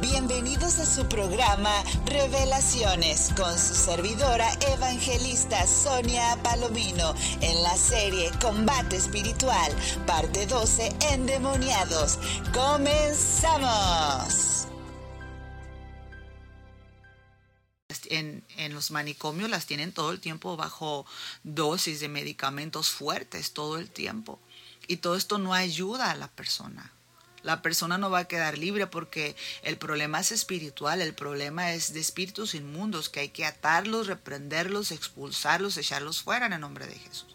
Bienvenidos a su programa Revelaciones con su servidora evangelista Sonia Palomino en la serie Combate Espiritual, parte 12, Endemoniados. ¡Comenzamos! En, en, los manicomios las tienen todo el tiempo bajo dosis de medicamentos fuertes, todo el tiempo. Y todo esto no ayuda a la persona. La persona no va a quedar libre porque el problema es espiritual, el problema es de espíritus inmundos que hay que atarlos, reprenderlos, expulsarlos, echarlos fuera en el nombre de Jesús.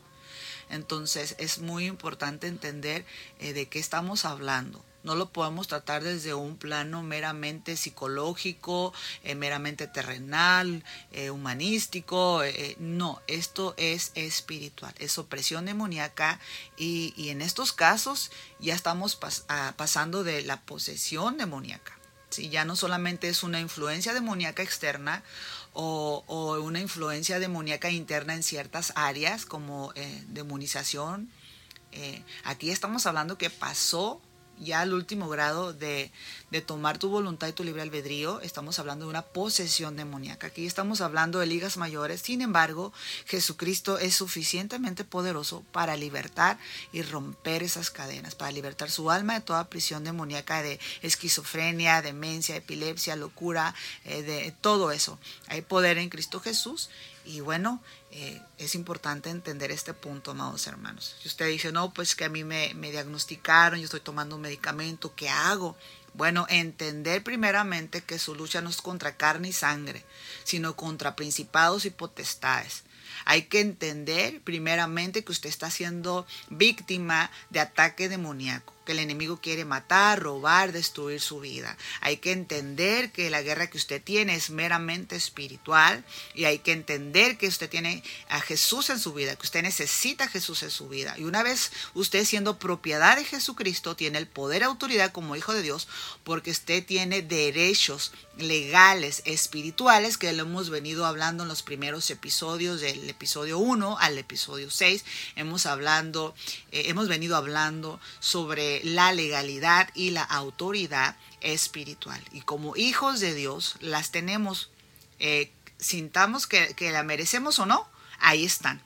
Entonces es muy importante entender eh, de qué estamos hablando. No lo podemos tratar desde un plano meramente psicológico, eh, meramente terrenal, eh, humanístico. Eh, no, esto es espiritual, es opresión demoníaca y, en estos casos ya estamos pas a, pasando de la posesión demoníaca. ¿sí? Ya no solamente es una influencia demoníaca externa o, o una influencia demoníaca interna en ciertas áreas como demonización. aquí estamos hablando que pasó ya al último grado de, de, tomar tu voluntad y tu libre albedrío, estamos hablando de una posesión demoníaca. Aquí estamos hablando de ligas mayores. Sin embargo, Jesucristo es suficientemente poderoso para libertar y romper esas cadenas, para libertar su alma de toda prisión demoníaca de esquizofrenia, demencia, epilepsia, locura, eh, de todo eso. Hay poder en Cristo Jesús y bueno, eh, es importante entender este punto, amados hermanos. Si usted dice, no, pues que a mí me, me diagnosticaron, yo estoy tomando un medicamento, ¿qué hago? Bueno, entender primeramente que su lucha no es contra carne y sangre, sino contra principados y potestades. Hay que entender primeramente que usted está siendo víctima de ataque demoníaco que el enemigo quiere matar, robar, destruir su vida. Hay que entender que la guerra que usted tiene es meramente espiritual y hay que entender que usted tiene a Jesús en su vida, que usted necesita a Jesús en su vida. Y una vez usted siendo propiedad de Jesucristo, tiene el poder y autoridad como hijo de Dios, porque usted tiene derechos legales, espirituales, que lo hemos venido hablando en los primeros episodios, del episodio 1 al episodio 6. Hemos, hablando, eh, hemos venido hablando sobre la legalidad y la autoridad espiritual. Y como hijos de Dios las tenemos, eh, sintamos que, la merecemos o no, ahí están.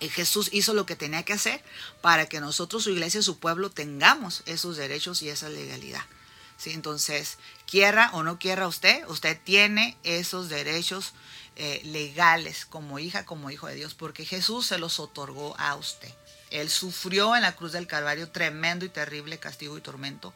Jesús hizo lo que tenía que hacer para que nosotros, su iglesia, su pueblo, tengamos esos derechos y esa legalidad. ¿Sí? Entonces, quiera o no quiera usted, usted tiene esos derechos eh, legales como hija, como hijo de Dios, porque Jesús se los otorgó a usted. Él sufrió en la cruz del Calvario tremendo y terrible castigo y tormento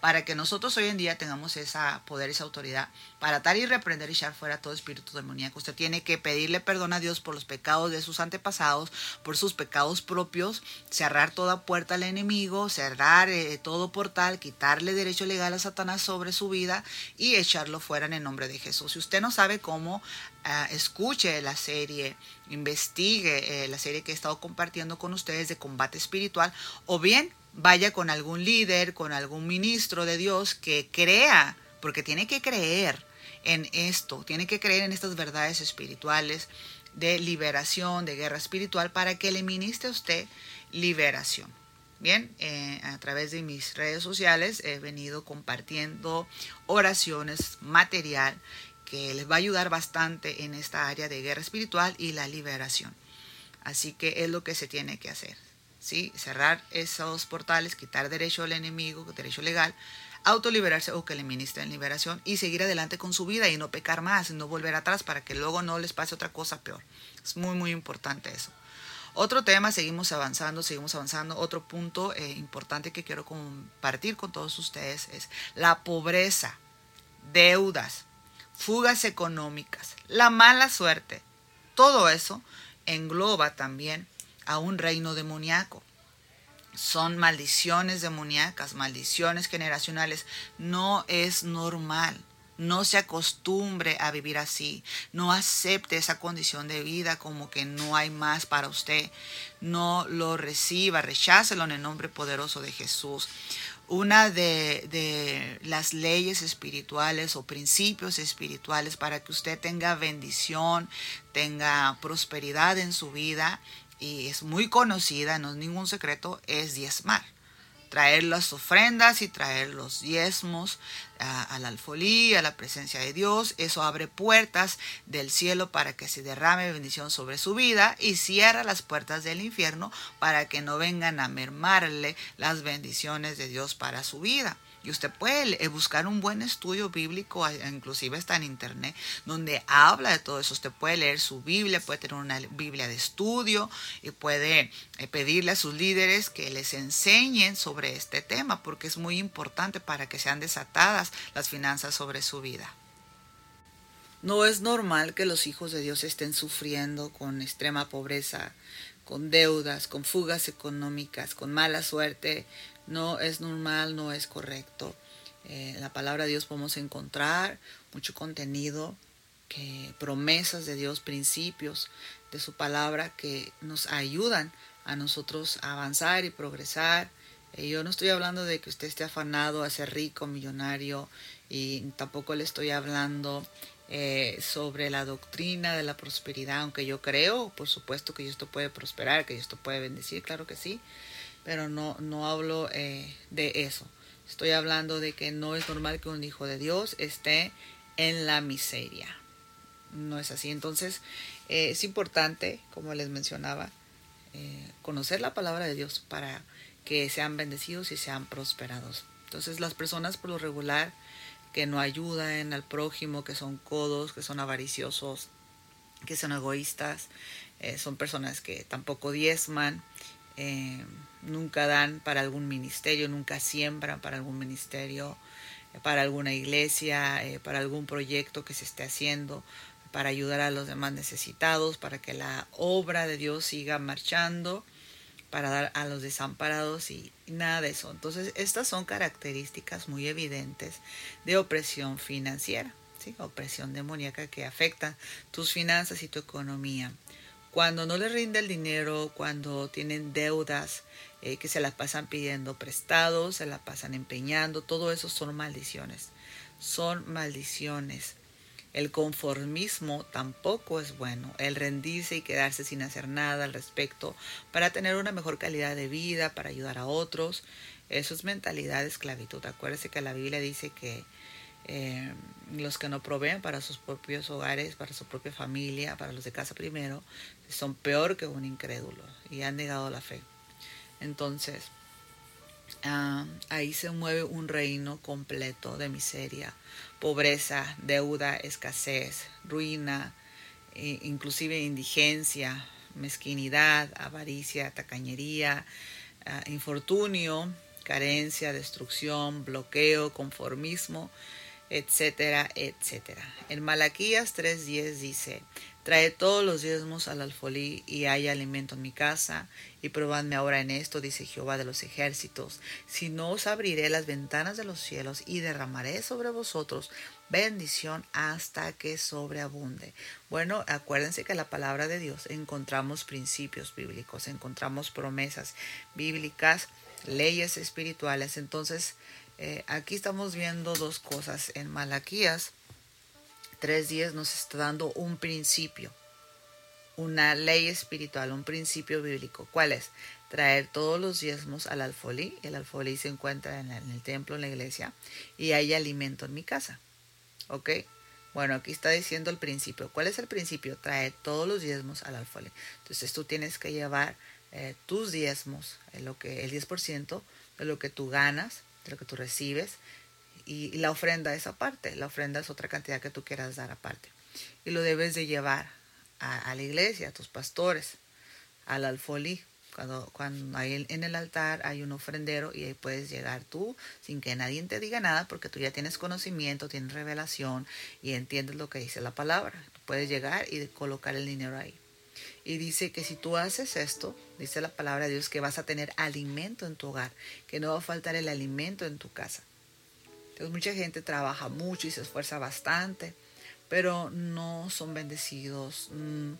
para que nosotros hoy en día tengamos ese poder, esa autoridad para atar y reprender y echar fuera todo espíritu demoníaco. Usted tiene que pedirle perdón a Dios por los pecados de sus antepasados, por sus pecados propios, cerrar toda puerta al enemigo, cerrar eh, todo portal, quitarle derecho legal a Satanás sobre su vida y echarlo fuera en el nombre de Jesús. Si usted no sabe cómo, ah, escuche la serie, investigue eh, la serie que he estado compartiendo con ustedes de combate espiritual o bien vaya con algún líder, con algún ministro de Dios que crea, porque tiene que creer en esto, tiene que creer en estas verdades espirituales de liberación, de guerra espiritual, para que le ministre a usted liberación. Bien, eh, a través de mis redes sociales he venido compartiendo oraciones, material que les va a ayudar bastante en esta área de guerra espiritual y la liberación. Así que es lo que se tiene que hacer. ¿sí? cerrar esos portales, quitar derecho al enemigo, derecho legal, autoliberarse o que le ministren liberación y seguir adelante con su vida y no pecar más no volver atrás para que luego no les pase otra cosa peor. Es muy, muy importante eso. Otro tema, seguimos avanzando, seguimos avanzando. Otro punto eh, importante que quiero compartir con todos ustedes es la pobreza, deudas, fugas económicas, la mala suerte. Todo eso engloba también a un reino demoníaco. Son maldiciones demoníacas, maldiciones generacionales. No es normal. No se acostumbre a vivir así. No acepte esa condición de vida como que no hay más para usted. No lo reciba, rechácelo en el nombre poderoso de Jesús. Una de, de, las leyes espirituales o principios espirituales para que usted tenga bendición, tenga prosperidad en su vida y es muy conocida, no es ningún secreto, es diezmar. Traer las ofrendas y traer los diezmos a, la alfolía, a la presencia de Dios. Eso abre puertas del cielo para que se derrame bendición sobre su vida y cierra las puertas del infierno para que no vengan a mermarle las bendiciones de Dios para su vida. Y usted puede eh, buscar un buen estudio bíblico, inclusive está en internet, donde habla de todo eso. Usted puede leer su Biblia, puede tener una Biblia de estudio y puede eh, pedirle a sus líderes que les enseñen sobre este tema, porque es muy importante para que sean desatadas las finanzas sobre su vida. No es normal que los hijos de Dios estén sufriendo con extrema pobreza, con deudas, con fugas económicas, con mala suerte, no es normal, no es correcto. Eh, en la palabra de Dios podemos encontrar mucho contenido, que, promesas de Dios, principios de su palabra que nos ayudan a nosotros a avanzar y progresar. Eh, yo no estoy hablando de que usted esté afanado a ser rico, millonario, y tampoco le estoy hablando eh, sobre la doctrina de la prosperidad, aunque yo creo, por supuesto, que esto puede prosperar, que esto puede bendecir, claro que sí, pero no, no hablo eh, de eso. Estoy hablando de que no es normal que un hijo de Dios esté en la miseria. No es así. Entonces, eh, es importante, como les mencionaba, eh, conocer la palabra de Dios para que sean bendecidos y sean prosperados. Entonces, las personas por lo regular que no ayudan al prójimo, que son codos, que son avariciosos, que son egoístas, son personas que tampoco diezman, eh, nunca dan para algún ministerio, nunca siembran para algún ministerio, eh, para alguna iglesia, eh, para algún proyecto que se esté haciendo, para ayudar a los demás necesitados, para que la obra de Dios siga marchando, para dar a los desamparados y, nada de eso. Entonces, estas son características muy evidentes de opresión financiera, ¿sí? opresión demoníaca que afecta tus finanzas y tu economía cuando no les rinde el dinero, cuando tienen deudas eh, que se las pasan pidiendo prestados, se las pasan empeñando, todo eso son maldiciones. Son maldiciones. El conformismo tampoco es bueno. El rendirse y quedarse sin hacer nada al respecto para tener una mejor calidad de vida, para ayudar a otros. Eso es mentalidad de esclavitud. Acuérdese que la Biblia dice que eh, los que no proveen para sus propios hogares, para su propia familia, para los de casa primero, son peor que un incrédulo y han negado la fe. Entonces, ah, ahí se mueve un reino completo de miseria, pobreza, deuda, escasez, ruina, e inclusive indigencia, mezquinidad, avaricia, tacañería, ah, infortunio, carencia, destrucción, bloqueo, conformismo, etcétera, etcétera. En Malaquías 3:10 dice, Trae todos los diezmos al alfolí y hay alimento en mi casa, y probadme ahora en esto, dice Jehová de los ejércitos, si no os abriré las ventanas de los cielos y derramaré sobre vosotros bendición hasta que sobreabunde. Bueno, acuérdense que la palabra de Dios encontramos principios bíblicos, encontramos promesas bíblicas, leyes espirituales. Entonces, eh, aquí estamos viendo dos cosas en Malaquías 3.10 nos está dando un principio, una ley espiritual, un principio bíblico. ¿Cuál es? Traer todos los diezmos al alfolí. El alfolí se encuentra en, el templo, en la iglesia, y hay alimento en mi casa. ¿Ok? Bueno, aquí está diciendo el principio. ¿Cuál es el principio? Traer todos los diezmos al alfolí. Entonces tú tienes que llevar eh, tus diezmos, lo que, el 10% de lo que tú ganas, lo que tú recibes, y, la ofrenda es aparte, la ofrenda es otra cantidad que tú quieras dar aparte. Y lo debes de llevar a, la iglesia, a tus pastores, al alfolí. Cuando, cuando hay en el altar hay un ofrendero y ahí puedes llegar tú sin que nadie te diga nada porque tú ya tienes conocimiento, tienes revelación y entiendes lo que dice la palabra. puedes llegar y colocar el dinero ahí. Y dice que si tú haces esto, dice la palabra de Dios, que vas a tener alimento en tu hogar, que no va a faltar el alimento en tu casa. Entonces mucha gente trabaja mucho y se esfuerza bastante, pero no son bendecidos. Mm,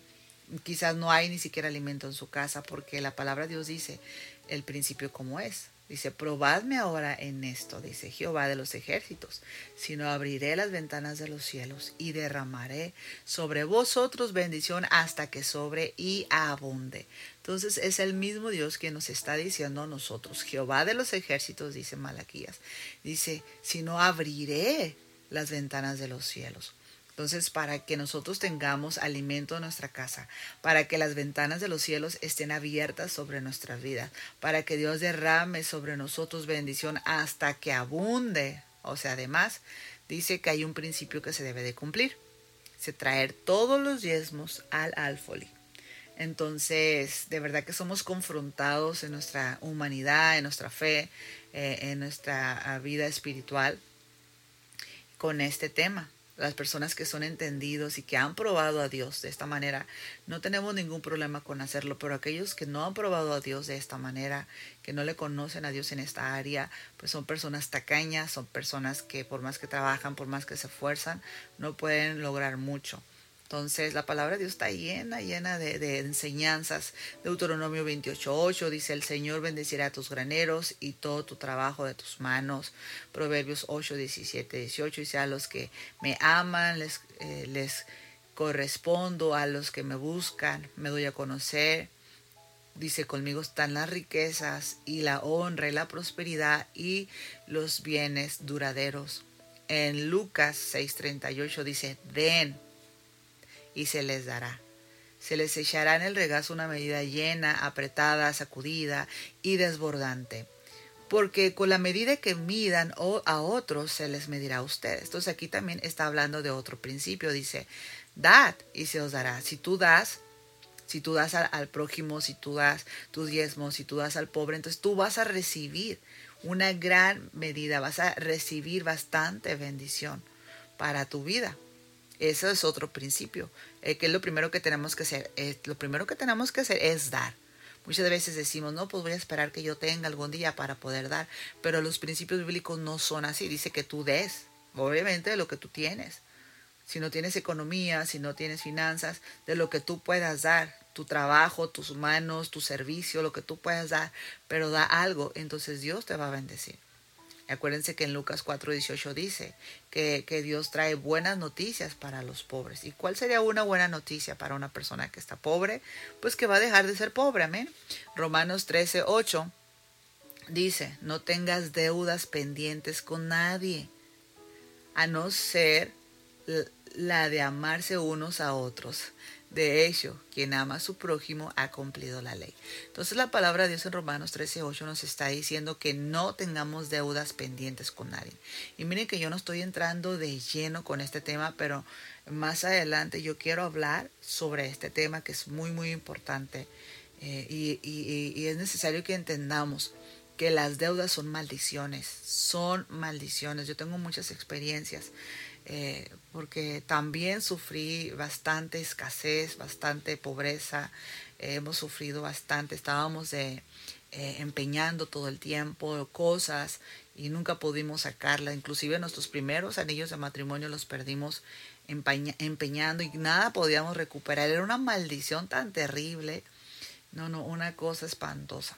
quizás no hay ni siquiera alimento en su casa porque la palabra de Dios dice el principio como es. Dice, probadme ahora en esto, dice Jehová de los ejércitos, sino abriré las ventanas de los cielos y derramaré sobre vosotros bendición hasta que sobre y abunde. Entonces es el mismo Dios que nos está diciendo a nosotros, Jehová de los ejércitos, dice Malaquías, dice, si no abriré las ventanas de los cielos. Entonces, para que nosotros tengamos alimento en nuestra casa, para que las ventanas de los cielos estén abiertas sobre nuestra vida, para que Dios derrame sobre nosotros bendición hasta que abunde. O sea, además, dice que hay un principio que se debe de cumplir. Se traer todos los diezmos al alfoli. Entonces, de verdad que somos confrontados en nuestra humanidad, en nuestra fe, eh, en nuestra ah, vida espiritual con este tema las personas que son entendidos y que han probado a Dios de esta manera, no tenemos ningún problema con hacerlo, pero aquellos que no han probado a Dios de esta manera, que no le conocen a Dios en esta área, pues son personas tacañas, son personas que por más que trabajan, por más que se esfuerzan, no pueden lograr mucho. Entonces la palabra de Dios está llena, llena de, enseñanzas. Deuteronomio 28.8 dice, el Señor bendecirá tus graneros y todo tu trabajo de tus manos. Proverbios 8, 17, 18 dice, a los que me aman les, eh, les correspondo, a los que me buscan me doy a conocer. Dice, conmigo están las riquezas y la honra y la prosperidad y los bienes duraderos. En Lucas 6:38 dice, den y se les dará. Se les echará en el regazo una medida llena, apretada, sacudida y desbordante. Porque con la medida que midan a otros, se les medirá a ustedes. Entonces aquí también está hablando de otro principio. Dice, dad y se os dará. Si tú das, si tú das al, prójimo, si tú das tus diezmos, si tú das al pobre, entonces tú vas a recibir una gran medida, vas a recibir bastante bendición para tu vida. Ese es otro principio, eh, que es lo primero que tenemos que hacer. Eh, lo primero que tenemos que hacer es dar. Muchas veces decimos, no, pues voy a esperar que yo tenga algún día para poder dar, pero los principios bíblicos no son así. Dice que tú des, obviamente, de lo que tú tienes. Si no tienes economía, si no tienes finanzas, de lo que tú puedas dar, tu trabajo, tus manos, tu servicio, lo que tú puedas dar, pero da algo, entonces Dios te va a bendecir. Acuérdense que en Lucas 4:18 dice que, que, Dios trae buenas noticias para los pobres. ¿Y cuál sería una buena noticia para una persona que está pobre? Pues que va a dejar de ser pobre, amén. Romanos 13:8 dice, no tengas deudas pendientes con nadie, a no ser la de amarse unos a otros. De hecho, quien ama a su prójimo ha cumplido la ley. Entonces la palabra de Dios en Romanos 13:8 nos está diciendo que no tengamos deudas pendientes con nadie. Y miren que yo no estoy entrando de lleno con este tema, pero más adelante yo quiero hablar sobre este tema que es muy, muy importante. Eh, y, y es necesario que entendamos que las deudas son maldiciones, son maldiciones. Yo tengo muchas experiencias eh, porque también sufrí bastante escasez, bastante pobreza, hemos sufrido bastante, estábamos eh, empeñando todo el tiempo cosas y nunca pudimos sacarla, inclusive nuestros primeros anillos de matrimonio los perdimos empeñando y nada podíamos recuperar, era una maldición tan terrible, no, no, una cosa espantosa.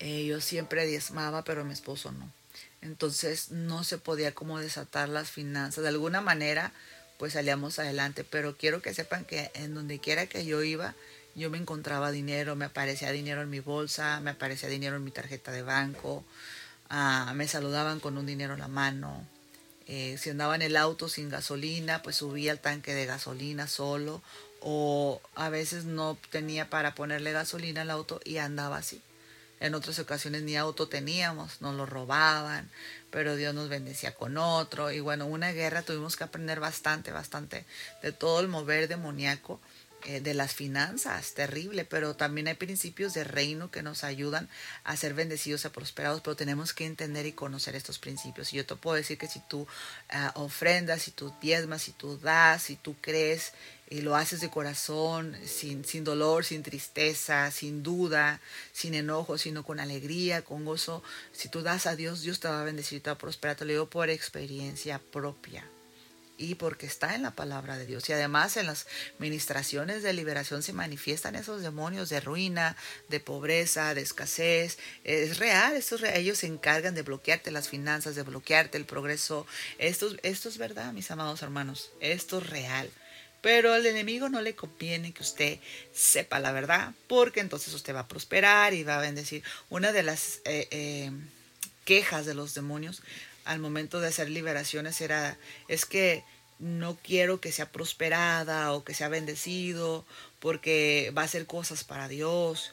Eh, yo siempre diezmaba, pero mi esposo no entonces no se podía como desatar las finanzas. De alguna manera, pues salíamos adelante, pero quiero que sepan que en donde quiera que yo iba, yo me encontraba dinero, me aparecía dinero en mi bolsa, me aparecía dinero en mi tarjeta de banco, ah, me saludaban con un dinero en la mano. Eh, si andaba en el auto sin gasolina, pues subía el tanque de gasolina solo, o a veces no tenía para ponerle gasolina al auto y andaba así. En otras ocasiones ni auto teníamos, nos lo robaban, pero Dios nos bendecía con otro. Y bueno, una guerra tuvimos que aprender bastante, bastante de todo el mover demoníaco, eh, de las finanzas, terrible, pero también hay principios de reino que nos ayudan a ser bendecidos, a prosperados, pero tenemos que entender y conocer estos principios. Y yo te puedo decir que si tú ah, ofrendas, si tú diezmas, si tú das, si tú crees y lo haces de corazón, sin, sin dolor, sin tristeza, sin duda, sin enojo, sino con alegría, con gozo. Si tú das a Dios, Dios te va a bendecir, te va a prosperar. Te lo digo por experiencia propia y porque está en la palabra de Dios. Y además en las ministraciones de liberación se manifiestan esos demonios de ruina, de pobreza, de escasez. Es real, esto ellos se encargan de bloquearte las finanzas, de bloquearte el progreso. Esto, esto es verdad, mis amados hermanos, esto es real. Pero al enemigo no le conviene que usted sepa la verdad, porque entonces usted va a prosperar y va a bendecir. Una de las eh, eh, quejas de los demonios al momento de hacer liberaciones era, es que no quiero que sea prosperada o que sea bendecido, porque va a hacer cosas para Dios,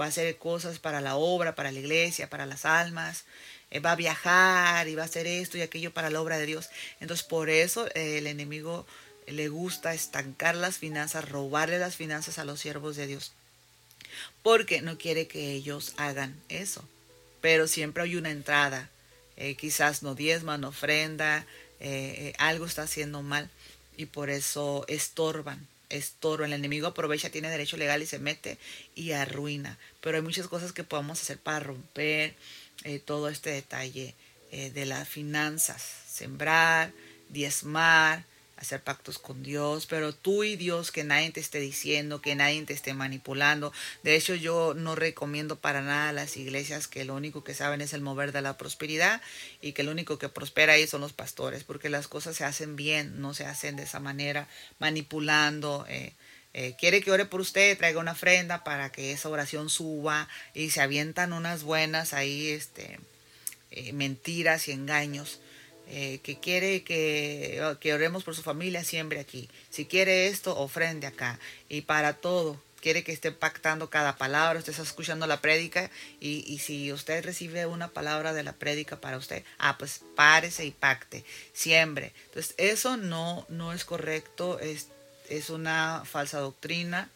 va a hacer cosas para la obra, para la iglesia, para las almas, eh, va a viajar y va a hacer esto y aquello para la obra de Dios. Entonces por eso el enemigo le gusta estancar las finanzas, robarle las finanzas a los siervos de Dios, porque no quiere que ellos hagan eso. Pero siempre hay una entrada, eh, quizás no diezman, no ofrenda, algo está haciendo mal y por eso estorban estorban. El enemigo aprovecha, tiene derecho legal y se mete y arruina. Pero hay muchas cosas que podemos hacer para romper eh, todo este detalle eh, de las finanzas. Sembrar, diezmar, hacer pactos con Dios, pero tú y Dios que nadie te esté diciendo, que nadie te esté manipulando. De hecho, yo no recomiendo para nada a las iglesias que lo único que saben es el mover de la prosperidad y que lo único que prospera ahí son los pastores, porque las cosas se hacen bien, no se hacen de esa manera, manipulando. Eh, eh, quiere que ore por usted, traiga una ofrenda para que esa oración suba y se avientan unas buenas ahí, este, eh, mentiras y engaños. Eh, que quiere que, que oremos por su familia, siempre aquí. Si quiere esto, ofrende acá. Y para todo, quiere que esté pactando cada palabra, usted está escuchando la prédica y, si usted recibe una palabra de la prédica para usted, ah, pues párese y pacte, siempre. Entonces, eso no, no es correcto, es, es una falsa doctrina.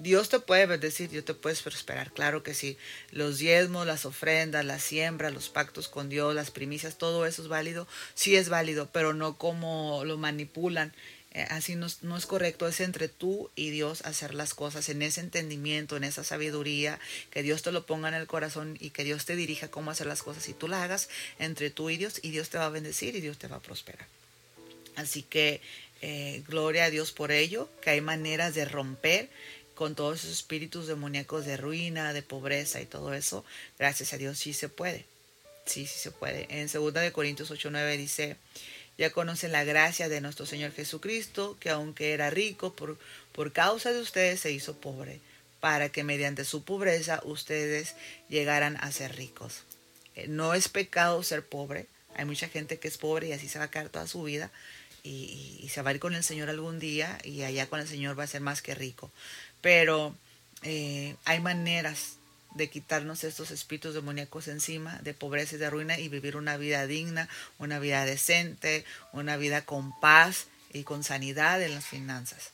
Dios te puede bendecir, Dios te puedes prosperar, claro que sí. Los diezmos, las ofrendas, la siembra, los pactos con Dios, las primicias, todo eso es válido, sí es válido, pero no como lo manipulan. Eh, así no, es correcto, es entre tú y Dios hacer las cosas en ese entendimiento, en esa sabiduría, que Dios te lo ponga en el corazón y que Dios te dirija cómo hacer las cosas y tú las hagas entre tú y Dios y Dios te va a bendecir y Dios te va a prosperar. Así que eh, gloria a Dios por ello, que hay maneras de romper con todos esos espíritus demoníacos de ruina, de pobreza y todo eso, gracias a Dios sí se puede. Sí, sí se puede. En 2 de Corintios 8:9 dice, ya conocen la gracia de nuestro Señor Jesucristo, que aunque era rico, por, por causa de ustedes se hizo pobre, para que mediante su pobreza ustedes llegaran a ser ricos. Eh, no es pecado ser pobre. Hay mucha gente que es pobre y así se va a quedar toda su vida. Y, y, se va a ir con el Señor algún día y allá con el Señor va a ser más que rico pero eh, hay maneras de quitarnos estos espíritus demoníacos encima, de pobreza y de ruina, y vivir una vida digna, una vida decente, una vida con paz y con sanidad en las finanzas.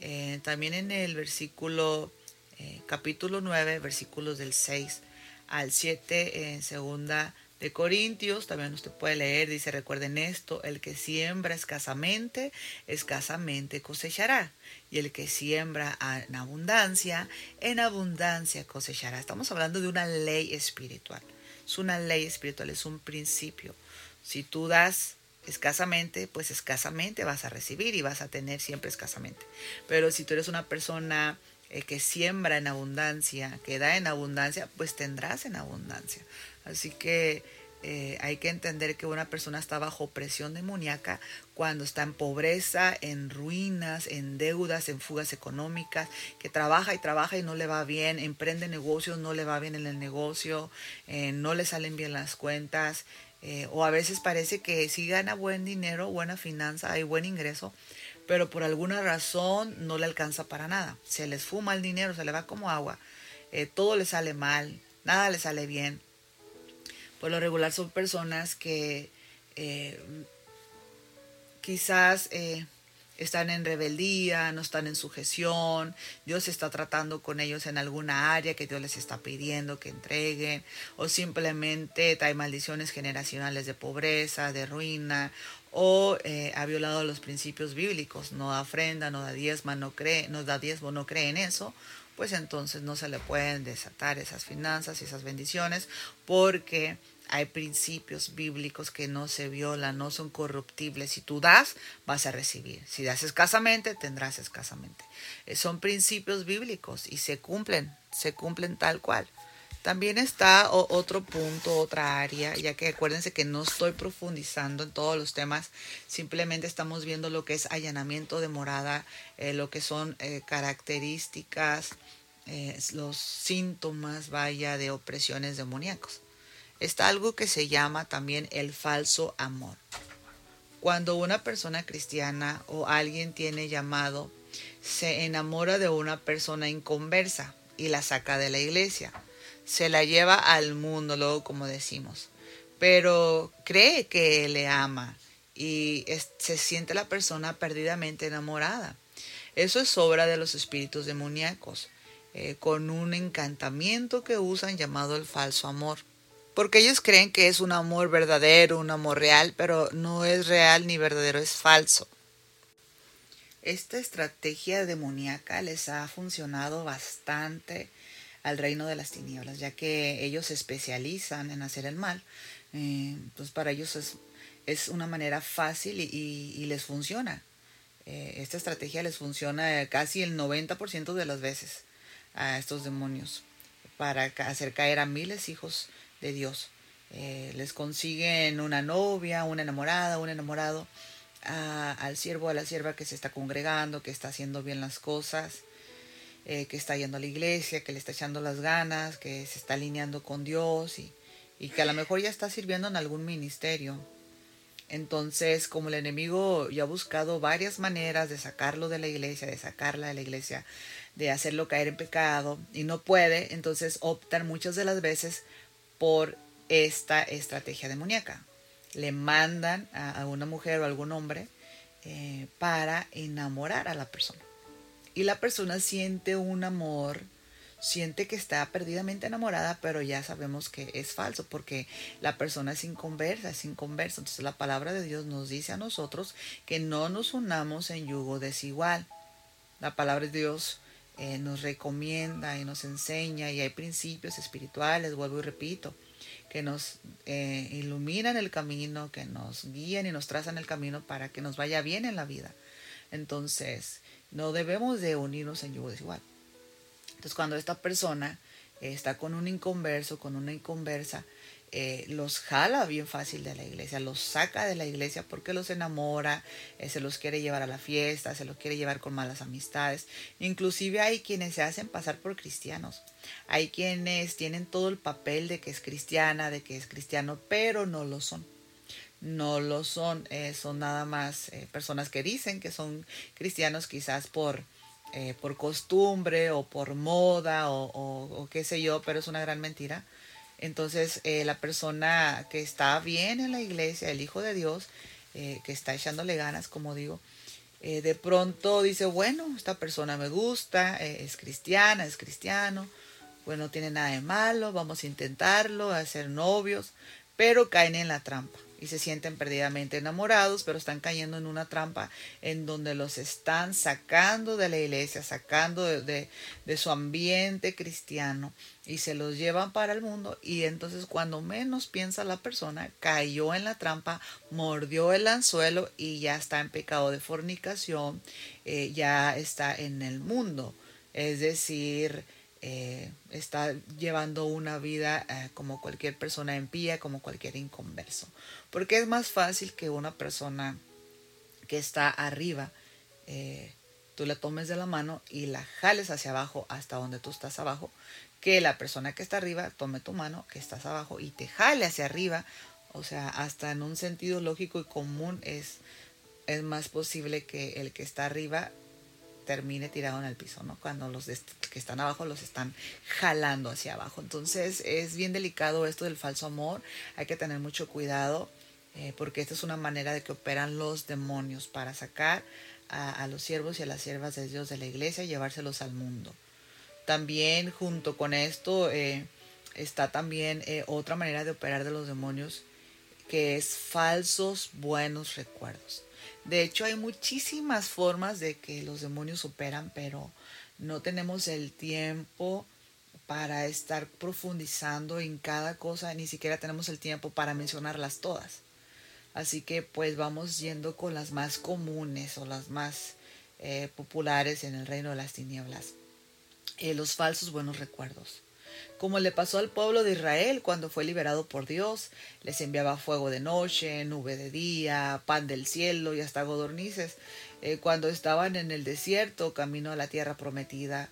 Eh, también en el versículo, eh, capítulo 9, versículos del 6 al 7, en segunda de Corintios, también usted puede leer, dice, recuerden esto, el que siembra escasamente, escasamente cosechará, y el que siembra en abundancia, en abundancia cosechará. Estamos hablando de una ley espiritual, es una ley espiritual, es un principio. Si tú das escasamente, pues escasamente vas a recibir y vas a tener siempre escasamente. Pero si tú eres una persona eh, que siembra en abundancia, que da en abundancia, pues tendrás en abundancia. Así que eh, hay que entender que una persona está bajo presión demoníaca cuando está en pobreza, en ruinas, en deudas, en fugas económicas, que trabaja y trabaja y no le va bien, emprende negocios, no le va bien en el negocio, eh, no le salen bien las cuentas, eh, o a veces parece que sí gana buen dinero, buena finanza, hay buen ingreso, pero por alguna razón no le alcanza para nada. Se les fuma el dinero, se le va como agua, todo le sale mal, nada le sale bien por lo regular son personas que eh, quizás eh, están en rebeldía, no están en sujeción, Dios está tratando con ellos en alguna área que Dios les está pidiendo que entreguen, o simplemente trae maldiciones generacionales de pobreza, de ruina, o eh, ha violado los principios bíblicos, no da ofrenda, no da diezma, no cree, no da diezmo, no cree en eso, pues entonces no se le pueden desatar esas finanzas y esas bendiciones porque hay principios bíblicos que no se violan, no son corruptibles. Si tú das, vas a recibir. Si das escasamente, tendrás escasamente. Eh, son principios bíblicos y se cumplen, se cumplen tal cual. También está otro punto, otra área, ya que acuérdense que no estoy profundizando en todos los temas, simplemente estamos viendo lo que es allanamiento de morada, eh, lo que son eh, características, eh, los síntomas, vaya, de opresiones demoníacos. Está algo que se llama también el falso amor. Cuando una persona cristiana o alguien tiene llamado, se enamora de una persona inconversa y la saca de la iglesia se la lleva al mundo, luego como decimos, pero cree que le ama y se siente la persona perdidamente enamorada. Eso es obra de los espíritus demoníacos, eh, con un encantamiento que usan llamado el falso amor. Porque ellos creen que es un amor verdadero, un amor real, pero no es real ni verdadero, es falso. Esta estrategia demoníaca les ha funcionado bastante al reino de las tinieblas, ya que ellos se especializan en hacer el mal. Eh, pues para ellos es, es, una manera fácil y, les funciona. Eh, esta estrategia les funciona casi el 90% de las veces a estos demonios para hacer caer a miles hijos de Dios. Eh, les consiguen una novia, una enamorada, un enamorado, al siervo, a la sierva que se está congregando, que está haciendo bien las cosas, eh, que está yendo a la iglesia, que le está echando las ganas, que se está alineando con Dios y, que a lo mejor ya está sirviendo en algún ministerio. Entonces, como el enemigo ya ha buscado varias maneras de sacarlo de la iglesia, de sacarla de la iglesia, de hacerlo caer en pecado y no puede, entonces optan muchas de las veces por esta estrategia demoníaca. Le mandan a, una mujer o a algún hombre eh, para enamorar a la persona y la persona siente un amor, siente que está perdidamente enamorada, pero ya sabemos que es falso porque la persona es inconversa, es inconversa. Entonces la palabra de Dios nos dice a nosotros que no nos unamos en yugo desigual. La palabra de Dios eh, nos recomienda y nos enseña y hay principios espirituales, vuelvo y repito, que nos eh, iluminan el camino, que nos guían y nos trazan el camino para que nos vaya bien en la vida. Entonces, no debemos de unirnos en yugo desigual. Entonces cuando esta persona está con un inconverso, con una inconversa, eh, los jala bien fácil de la iglesia, los saca de la iglesia porque los enamora, eh, se los quiere llevar a la fiesta, se los quiere llevar con malas amistades. Inclusive hay quienes se hacen pasar por cristianos. Hay quienes tienen todo el papel de que es cristiana, de que es cristiano, pero no lo son no lo son, eh, son nada más eh, personas que dicen que son cristianos quizás por, eh, por costumbre o por moda o, o, qué sé yo, pero es una gran mentira. Entonces la persona que está bien en la iglesia, el Hijo de Dios, que está echándole ganas, como digo, de pronto dice, bueno, esta persona me gusta, es cristiana, es cristiano, bueno, no tiene nada de malo, vamos a intentarlo, a ser novios, pero caen en la trampa y se sienten perdidamente enamorados, pero están cayendo en una trampa en donde los están sacando de la iglesia, sacando de, su ambiente cristiano y se los llevan para el mundo y entonces cuando menos piensa la persona, cayó en la trampa, mordió el anzuelo y ya está en pecado de fornicación, eh, ya está en el mundo. Es decir, eh, está llevando una vida eh, como cualquier persona empía, como cualquier inconverso. Porque es más fácil que una persona que está arriba, eh, tú la tomes de la mano y la jales hacia abajo hasta donde tú estás abajo, que la persona que está arriba tome tu mano que estás abajo y te jale hacia arriba. O sea, hasta en un sentido lógico y común es, es más posible que el que está arriba termine tirado en el piso, ¿no? Cuando los que están abajo los están jalando hacia abajo. Entonces es bien delicado esto del falso amor, hay que tener mucho cuidado eh, porque esta es una manera de que operan los demonios para sacar a, los siervos y a las siervas de Dios de la iglesia y llevárselos al mundo. También junto con esto eh, está también eh, otra manera de operar de los demonios que es falsos buenos recuerdos. De hecho, hay muchísimas formas de que los demonios operan, pero no tenemos el tiempo para estar profundizando en cada cosa, ni siquiera tenemos el tiempo para mencionarlas todas. Así que pues vamos yendo con las más comunes o las más eh, populares en el reino de las tinieblas. Eh, los falsos buenos recuerdos. como le pasó al pueblo de Israel cuando fue liberado por Dios. Les enviaba fuego de noche, nube de día, pan del cielo y hasta godornices. Eh, cuando estaban en el desierto, camino a la tierra prometida.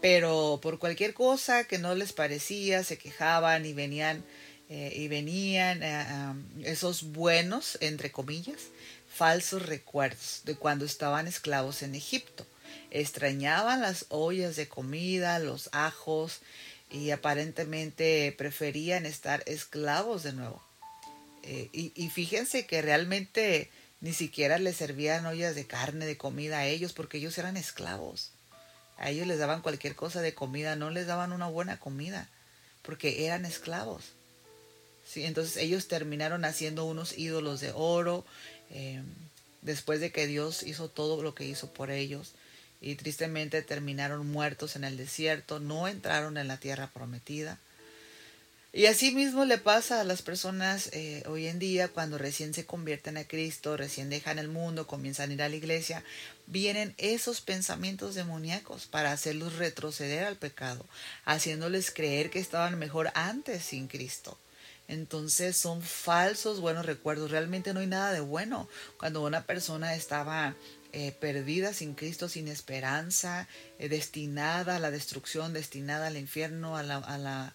Pero por cualquier cosa que no les parecía, se quejaban y venían, eh, y venían eh, esos buenos, entre comillas, falsos recuerdos de cuando estaban esclavos en Egipto. Extrañaban las ollas de comida, los ajos, y aparentemente preferían estar esclavos de nuevo. y, y, fíjense que realmente ni siquiera les servían ollas de carne, de comida a ellos, porque ellos eran esclavos. A ellos les daban cualquier cosa de comida, no les daban una buena comida, porque eran esclavos. Entonces ellos terminaron haciendo unos ídolos de oro, eh, después de que Dios hizo todo lo que hizo por ellos, y tristemente terminaron muertos en el desierto, no entraron en la tierra prometida. Y así mismo le pasa a las personas eh, hoy en día cuando recién se convierten a Cristo, recién dejan el mundo, comienzan a ir a la iglesia, vienen esos pensamientos demoníacos para hacerlos retroceder al pecado, haciéndoles creer que estaban mejor antes sin Cristo. Entonces son falsos buenos recuerdos. Realmente no hay nada de bueno cuando una persona estaba eh, perdida sin Cristo, sin esperanza, eh, destinada a la destrucción, destinada al infierno, a la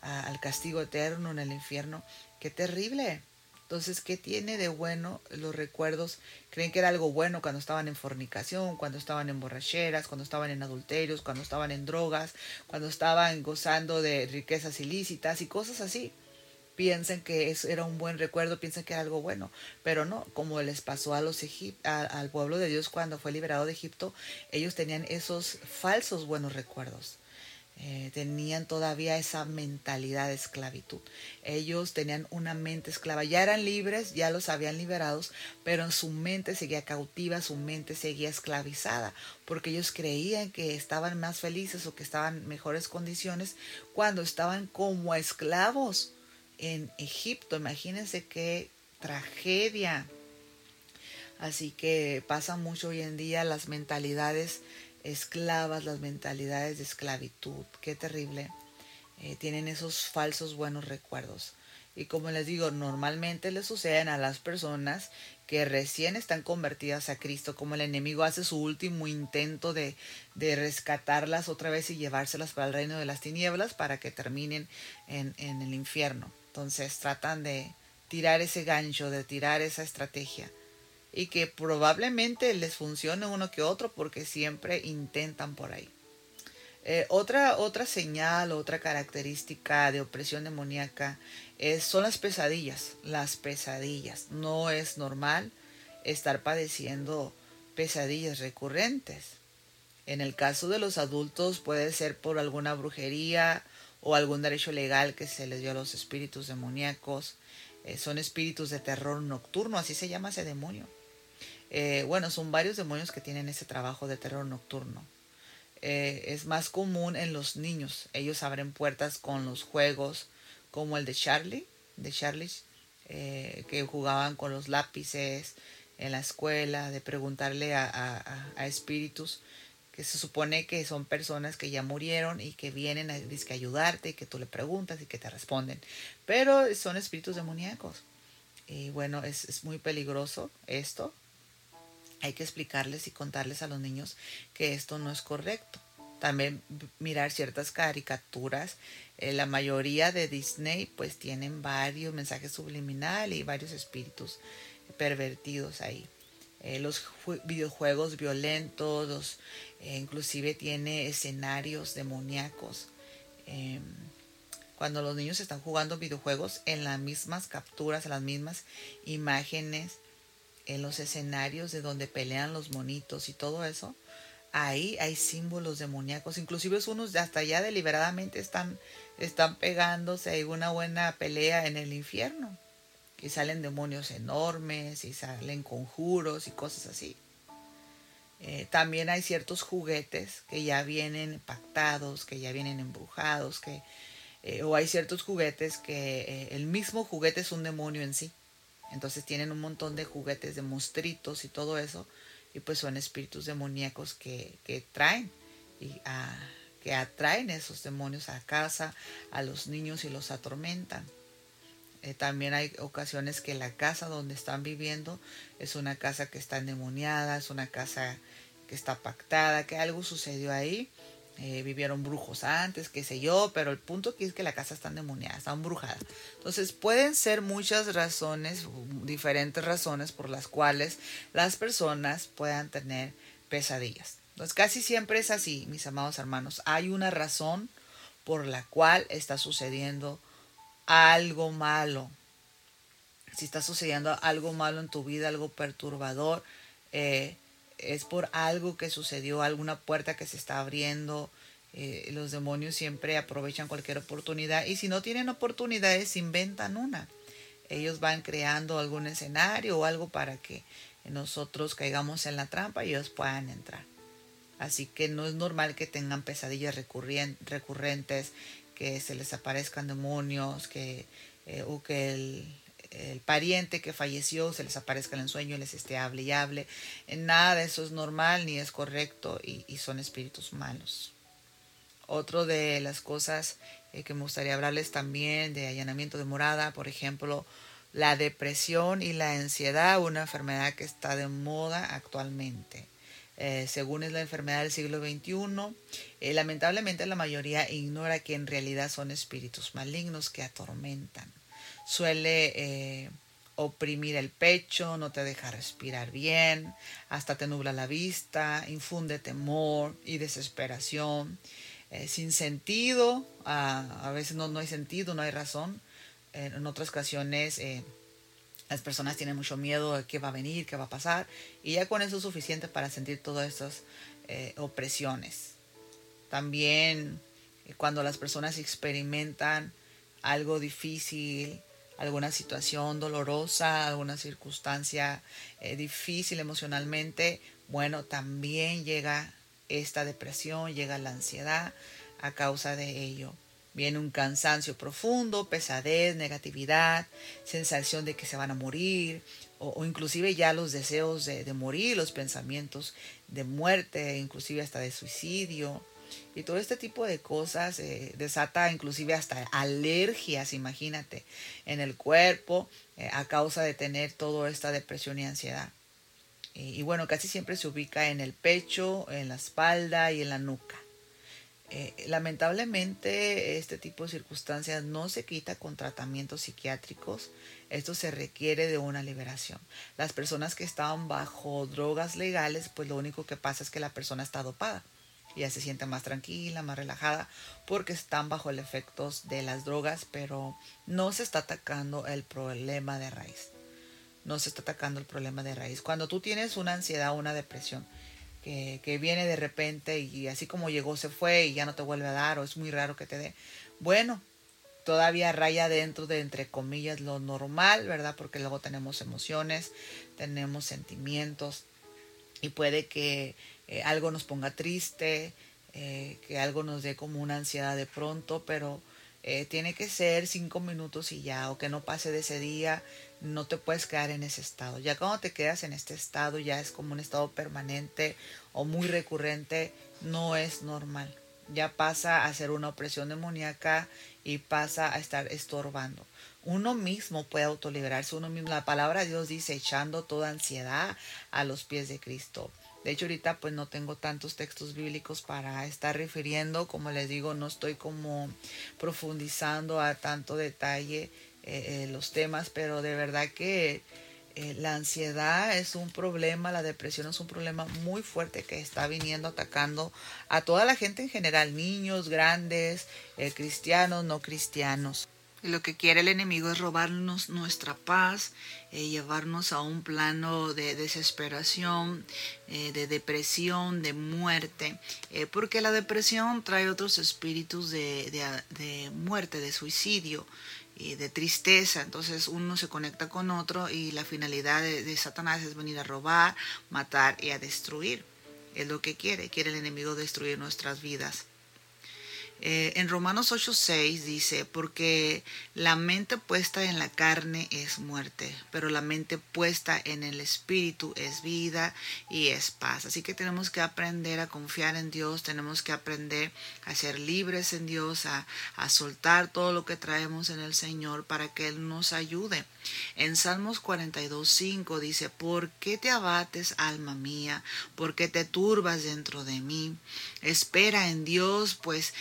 al castigo eterno en el infierno. Qué terrible. Entonces, ¿qué tiene de bueno los recuerdos? Creen que era algo bueno cuando estaban en fornicación, cuando estaban en borracheras, cuando estaban en adulterios, cuando estaban en drogas, cuando estaban gozando de riquezas ilícitas y cosas así. Piensan que eso era un buen recuerdo, piensan que era algo bueno, pero no, como les pasó a los al pueblo de Dios cuando fue liberado de Egipto, ellos tenían esos falsos buenos recuerdos. Eh, tenían todavía esa mentalidad de esclavitud. Ellos tenían una mente esclava, ya eran libres, ya los habían liberados, pero en su mente seguía cautiva, su mente seguía esclavizada, porque ellos creían que estaban más felices o que estaban en mejores condiciones cuando estaban como esclavos en Egipto. Imagínense qué tragedia. Así que pasa mucho hoy en día las mentalidades esclavas, las mentalidades de esclavitud, qué terrible. Eh, tienen esos falsos buenos recuerdos. Y como les digo, normalmente le suceden a las personas que recién están convertidas a Cristo, como el enemigo hace su último intento de, de rescatarlas otra vez y llevárselas para el reino de las tinieblas para que terminen en, en el infierno. Entonces tratan de tirar ese gancho, de tirar esa estrategia y que probablemente les funcione uno que otro porque siempre intentan por ahí. Eh, otra, otra señal, otra característica de opresión demoníaca es, son las pesadillas. Las pesadillas. No es normal estar padeciendo pesadillas recurrentes. En el caso de los adultos puede ser por alguna brujería o algún derecho legal que se les dio a los espíritus demoníacos. Eh, son espíritus de terror nocturno, así se llama ese demonio. Eh, bueno, son varios demonios que tienen ese trabajo de terror nocturno. Eh, es más común en los niños. Ellos abren puertas con los juegos como el de Charlie, de Charlie, que jugaban con los lápices en la escuela, de preguntarle a, espíritus que se supone que son personas que ya murieron y que vienen a, ayudarte y que tú le preguntas y que te responden. Pero son espíritus demoníacos. Y bueno, es, es muy peligroso esto hay que explicarles y contarles a los niños que esto no es correcto. También mirar ciertas caricaturas. Eh, la mayoría de Disney pues tienen varios mensajes subliminales y varios espíritus pervertidos ahí. Eh, los videojuegos violentos, eh, inclusive tiene escenarios demoníacos. Em, cuando los niños están jugando videojuegos en las mismas capturas, en las mismas imágenes, en los escenarios de donde pelean los monitos y todo eso, ahí hay símbolos demoníacos, inclusive unos hasta ya deliberadamente están, están pegándose, hay una buena pelea en el infierno, y salen demonios enormes, y salen conjuros y cosas así. Eh, también hay ciertos juguetes que ya vienen pactados, que ya vienen embrujados, que, eh, o hay ciertos juguetes que eh, el mismo juguete es un demonio en sí. Entonces tienen un montón de juguetes de monstruitos y todo eso. Y pues son espíritus demoníacos que, traen y que atraen esos demonios a casa, a los niños y los atormentan. Eh, también hay ocasiones que la casa donde están viviendo es una casa que está endemoniada, es una casa que está pactada, que algo sucedió ahí. Eh, vivieron brujos antes, qué sé yo, pero el punto aquí es que la casa está endemoniada, está embrujada. Entonces pueden ser muchas razones, diferentes razones por las cuales las personas puedan tener pesadillas. Entonces casi siempre es así, mis amados hermanos. Hay una razón por la cual está sucediendo algo malo. Si está sucediendo algo malo en tu vida, algo perturbador, eh, es por algo que sucedió, alguna puerta que se está abriendo. Eh, los demonios siempre aprovechan cualquier oportunidad y si no tienen oportunidades, inventan una. Ellos van creando algún escenario o algo para que nosotros caigamos en la trampa y ellos puedan entrar. Así que no es normal que tengan pesadillas recurrentes, que se les aparezcan demonios, que, eh, o que el, pariente que falleció se les aparezca en el sueño y les esté hable y hable. Nada de eso es normal ni es correcto y, son espíritus malos. Otro de las cosas eh, que me gustaría hablarles también de allanamiento de morada, por ejemplo, la depresión y la ansiedad, una enfermedad que está de moda actualmente. Eh, según es la enfermedad del siglo XXI. Eh, lamentablemente la mayoría ignora que en realidad son espíritus malignos que atormentan. Suele eh, oprimir el pecho, no te deja respirar bien, hasta te nubla la vista, infunde temor y desesperación. sin sentido, ah, a veces no, no, hay sentido, no hay razón. en otras ocasiones las personas tienen mucho miedo de qué va a venir, qué va a pasar, y ya con eso es suficiente para sentir todas estas eh, opresiones. También eh, cuando las personas experimentan algo difícil, alguna situación dolorosa, alguna circunstancia eh, difícil emocionalmente, bueno, también llega esta depresión, llega la ansiedad a causa de ello. Viene un cansancio profundo, pesadez, negatividad, sensación de que se van a morir, o, inclusive ya los deseos de, morir, los pensamientos de muerte, inclusive hasta de suicidio. Y todo este tipo de cosas eh, desata inclusive hasta alergias, imagínate, en el cuerpo eh, a causa de tener toda esta depresión y ansiedad. y bueno, casi siempre se ubica en el pecho, en la espalda y en la nuca. Eh, lamentablemente este tipo de circunstancias no se quita con tratamientos psiquiátricos. Esto se requiere de una liberación. Las personas que estaban bajo drogas legales, pues lo único que pasa es que la persona está dopada. Ya se siente más tranquila, más relajada, porque están bajo el efecto de las drogas, pero no se está atacando el problema de raíz. No se está atacando el problema de raíz. Cuando tú tienes una ansiedad, una depresión, que, viene de repente y así como llegó se fue y ya no te vuelve a dar o es muy raro que te dé. Bueno, todavía raya dentro de entre comillas lo normal, ¿verdad? Porque luego tenemos emociones, tenemos sentimientos y puede que eh, algo nos ponga triste, eh, que algo nos dé como una ansiedad de pronto, pero eh, tiene que ser cinco minutos y ya, o que no pase de ese día, no te puedes quedar en ese estado. Ya cuando te quedas en este estado, ya es como un estado permanente o muy recurrente, no es normal. Ya pasa a ser una opresión demoníaca y pasa a estar estorbando. Uno mismo puede autoliberarse, uno mismo. La palabra de Dios dice echando toda ansiedad a los pies de Cristo. De hecho, ahorita pues no tengo tantos textos bíblicos para estar refiriendo. Como les digo, no estoy como profundizando a tanto detalle eh, eh, los temas, pero de verdad que eh, la ansiedad es un problema, la depresión es un problema muy fuerte que está viniendo atacando a toda la gente en general, niños, grandes, cristianos, no cristianos. Y lo que quiere el enemigo es robarnos nuestra paz, llevarnos a un plano de desesperación, de depresión, de muerte, porque la depresión trae otros espíritus de, de muerte, de suicidio de tristeza. Entonces uno se conecta con otro y la finalidad de, Satanás es venir a robar, matar y a destruir. Es lo que quiere. Quiere el enemigo destruir nuestras vidas. Eh, en Romanos 8:6 dice, porque la mente puesta en la carne es muerte, pero la mente puesta en el espíritu es vida y es paz. Así que tenemos que aprender a confiar en Dios, tenemos que aprender a ser libres en Dios, a, a soltar todo lo que traemos en el Señor para que Él nos ayude. En Salmos 42:5 dice, ¿por qué te abates, alma mía? ¿Por qué te turbas dentro de mí? Espera en Dios, pues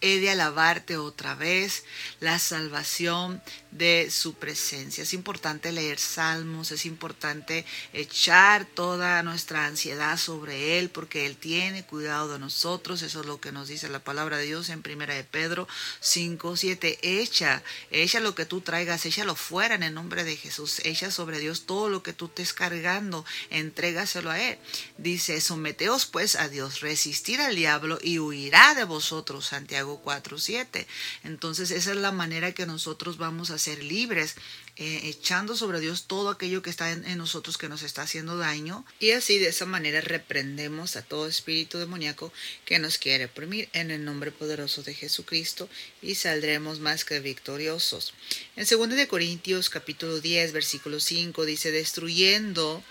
he de alabarte otra vez, la salvación de su presencia. Es importante leer salmos, es importante echar toda nuestra ansiedad sobre Él, porque Él tiene cuidado de nosotros. Eso es lo que nos dice la palabra de Dios en Primera de Pedro 5, 7. Echa, echa lo que tú traigas, échalo fuera en el nombre de Jesús. Echa sobre Dios todo lo que tú estés cargando, entrégaselo a Él. Dice, someteos pues a Dios, resistir al diablo y huirá de vosotros, Santiago 4.7. Entonces esa es la manera que nosotros vamos a ser libres, eh, echando sobre Dios todo aquello que está en, nosotros que nos está haciendo daño. Y así de esa manera reprendemos a todo espíritu demoníaco que nos quiere oprimir en el nombre poderoso de Jesucristo y saldremos más que victoriosos. En 2 de Corintios capítulo 10 versículo 5 dice destruyendo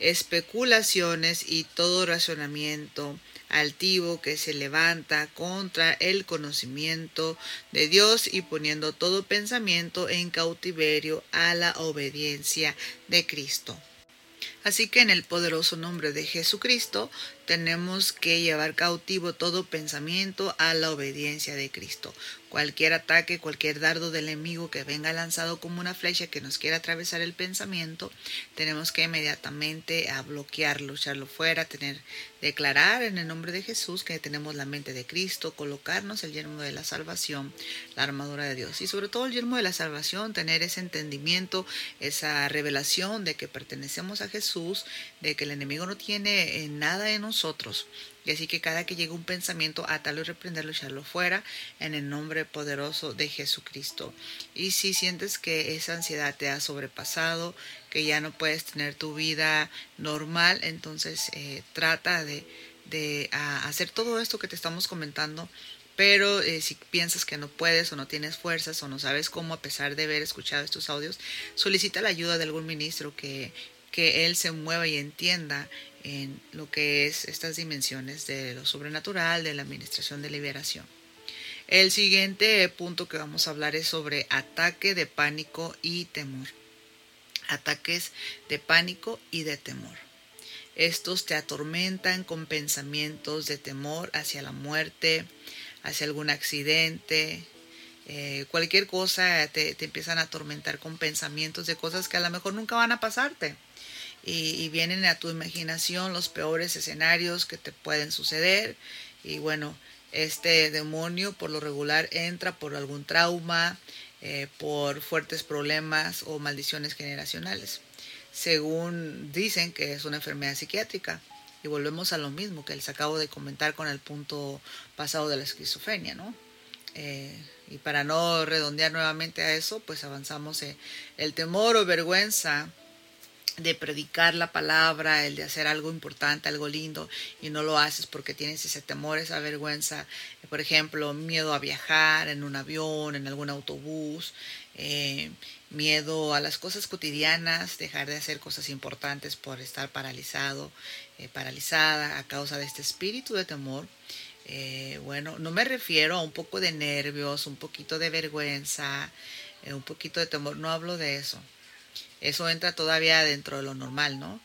especulaciones y todo razonamiento altivo que se levanta contra el conocimiento de Dios y poniendo todo pensamiento en cautiverio a la obediencia de Cristo. Así que en el poderoso nombre de Jesucristo tenemos que llevar cautivo todo pensamiento a la obediencia de Cristo. Cualquier ataque, cualquier dardo del enemigo que venga lanzado como una flecha que nos quiera atravesar el pensamiento, tenemos que inmediatamente a bloquearlo, echarlo fuera, tener, declarar en el nombre de Jesús que tenemos la mente de Cristo, colocarnos el yermo de la salvación, la armadura de Dios y sobre todo el yermo de la salvación, tener ese entendimiento, esa revelación de que pertenecemos a Jesús, de que el enemigo no tiene eh, nada en nosotros y así que cada que llegue un pensamiento, atarlo y reprenderlo, echarlo fuera en el nombre poderoso de Jesucristo. Y si sientes que esa ansiedad te ha sobrepasado, que ya no puedes tener tu vida normal, entonces eh, trata de, de hacer todo esto que te estamos comentando pero eh, si piensas que no puedes o no tienes fuerzas o no sabes cómo, a pesar de haber escuchado estos audios, solicita la ayuda de algún ministro que, que él se mueva y entienda en lo que es estas dimensiones de lo sobrenatural, de la administración de liberación. El siguiente punto que vamos a hablar es sobre ataque de pánico y temor. Ataques de pánico y de temor. Estos te atormentan con pensamientos de temor hacia la muerte, hacia algún accidente, eh, cualquier cosa te, empiezan a atormentar con pensamientos de cosas que a lo mejor nunca van a pasarte y, vienen a tu imaginación los peores escenarios que te pueden suceder y bueno, este demonio por lo regular entra por algún trauma, eh, por fuertes problemas o maldiciones generacionales, según dicen que es una enfermedad psiquiátrica. Y volvemos a lo mismo que les acabo de comentar con el punto pasado de la esquizofrenia, ¿no? Eh, y para no redondear nuevamente a eso, pues avanzamos en el temor o vergüenza de predicar la palabra, el de hacer algo importante, algo lindo, y no lo haces porque tienes ese temor, esa vergüenza, por ejemplo, miedo a viajar en un avión, en algún autobús, eh, miedo a las cosas cotidianas, dejar de hacer cosas importantes por estar paralizado, eh, paralizada a causa de este espíritu de temor. Eh, bueno, no me refiero a un poco de nervios, un poquito de vergüenza, un poquito de temor, no hablo de eso eso entra todavía dentro de lo normal, ¿no?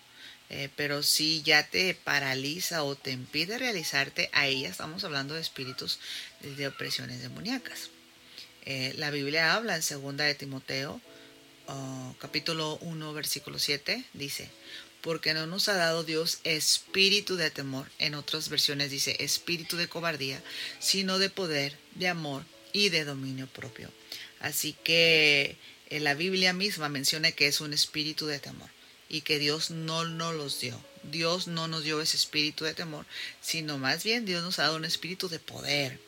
Eh, pero si ya te paraliza o te impide realizarte, ahí ya estamos hablando de espíritus de opresiones demoníacas. Eh, la Biblia habla en segunda de Timoteo, oh, capítulo 1, versículo 7, dice, porque no nos ha dado Dios espíritu de temor, en otras versiones dice espíritu de cobardía, sino de poder, de amor y de dominio propio. Así que la Biblia misma menciona que es un espíritu de temor y que Dios no nos los dio. Dios no nos dio ese espíritu de temor, sino más bien Dios nos ha dado un espíritu de poder,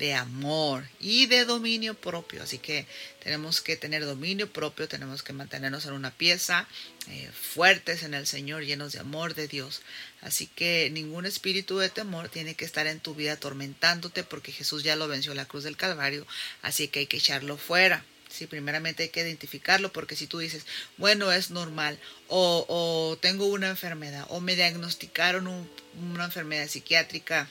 de amor y de dominio propio. Así que tenemos que tener dominio propio, tenemos que mantenernos en una pieza, eh, fuertes en el Señor, llenos de amor de Dios. Así que ningún espíritu de temor tiene que estar en tu vida atormentándote porque Jesús ya lo venció en la cruz del Calvario, así que hay que echarlo fuera. Sí, primeramente hay que identificarlo porque si tú dices, bueno, es normal, o, o tengo una enfermedad, o me diagnosticaron una enfermedad psiquiátrica,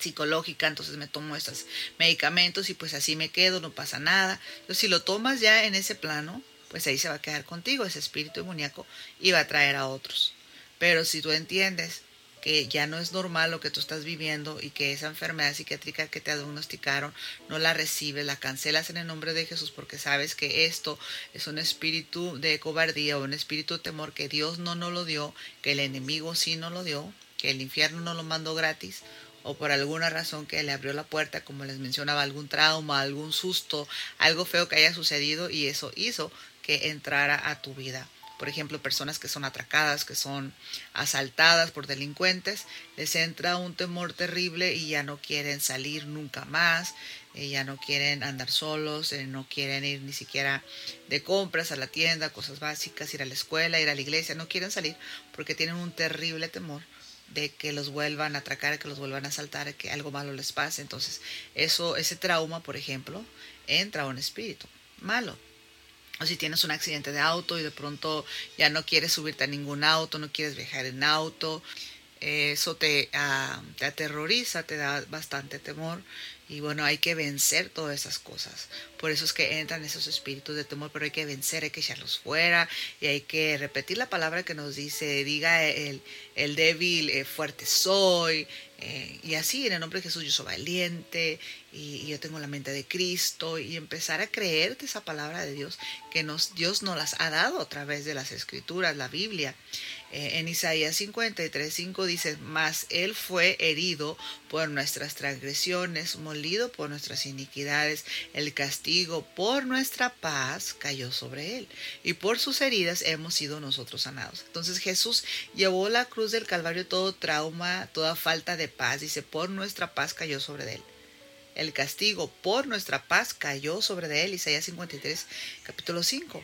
psicológica, entonces me tomo estos medicamentos y pues así me quedo, no pasa nada. Entonces si lo tomas ya en ese plano, pues ahí se va a quedar contigo ese espíritu demoníaco y va a traer a otros. Pero si tú entiendes que ya no es normal lo que tú estás viviendo y que esa enfermedad psiquiátrica que te diagnosticaron no la recibes, la cancelas en el nombre de Jesús porque sabes que esto es un espíritu de cobardía o un espíritu de temor que Dios no nos lo dio, que el enemigo sí nos lo dio, que el infierno no lo mandó gratis o por alguna razón que le abrió la puerta, como les mencionaba, algún trauma, algún susto, algo feo que haya sucedido y eso hizo que entrara a tu vida. Por ejemplo, personas que son atracadas, que son asaltadas por delincuentes, les entra un temor terrible y ya no quieren salir nunca más, eh, ya no quieren andar solos, eh, no quieren ir ni siquiera de compras a la tienda, cosas básicas, ir a la escuela, ir a la iglesia, no quieren salir porque tienen un terrible temor de que los vuelvan a atracar, que los vuelvan a asaltar, que algo malo les pase. Entonces, eso, ese trauma, por ejemplo, entra a un espíritu malo o si tienes un accidente de auto y de pronto ya no quieres subirte a ningún auto, no quieres viajar en auto, eso te, ah, te aterroriza, te da bastante temor. Y bueno, hay que vencer todas esas cosas. Por eso es que entran esos espíritus de temor, pero hay que vencer, hay que echarlos fuera y hay que repetir la palabra que nos dice, diga el, el débil, eh, fuerte soy. Eh, y así, en el nombre de Jesús, yo soy valiente y, yo tengo la mente de Cristo y empezar a creer de esa palabra de Dios que nos, Dios nos las ha dado a través de las escrituras, la Biblia. Eh, en Isaías 53, 5 dice, mas Él fue herido por nuestras transgresiones, molido por nuestras iniquidades, el castigo por nuestra paz cayó sobre Él, y por sus heridas hemos sido nosotros sanados. Entonces Jesús llevó la cruz del Calvario todo trauma, toda falta de paz, dice, por nuestra paz cayó sobre Él. El castigo por nuestra paz cayó sobre Él, Isaías 53, capítulo 5.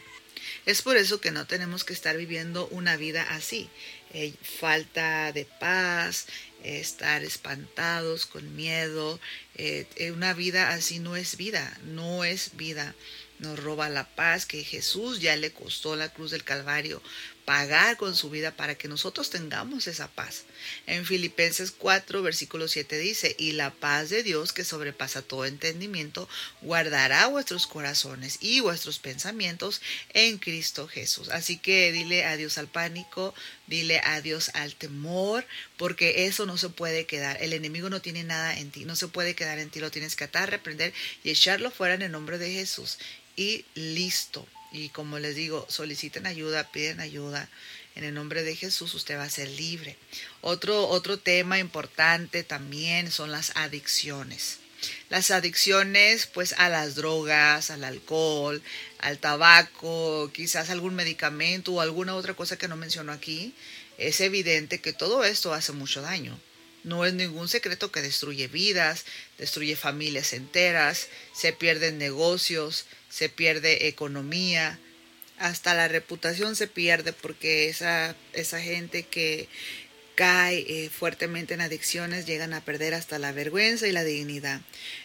Es por eso que no tenemos que estar viviendo una vida así. Eh, falta de paz, estar espantados, con miedo. Eh, eh, una vida así no es vida, no es vida. Nos roba la paz que Jesús ya le costó la cruz del Calvario pagar con su vida para que nosotros tengamos esa paz. En Filipenses 4, versículo 7 dice, y la paz de Dios que sobrepasa todo entendimiento, guardará vuestros corazones y vuestros pensamientos en Cristo Jesús. Así que dile adiós al pánico, dile adiós al temor, porque eso no se puede quedar. El enemigo no tiene nada en ti, no se puede quedar en ti, lo tienes que atar, reprender y echarlo fuera en el nombre de Jesús. Y listo. Y como les digo, soliciten ayuda, piden ayuda. En el nombre de Jesús usted va a ser libre. Otro, otro tema importante también son las adicciones. Las adicciones pues a las drogas, al alcohol, al tabaco, quizás algún medicamento o alguna otra cosa que no menciono aquí. Es evidente que todo esto hace mucho daño. No es ningún secreto que destruye vidas, destruye familias enteras, se pierden negocios, se pierde economía, hasta la reputación se pierde porque esa, esa gente que cae eh, fuertemente en adicciones llegan a perder hasta la vergüenza y la dignidad.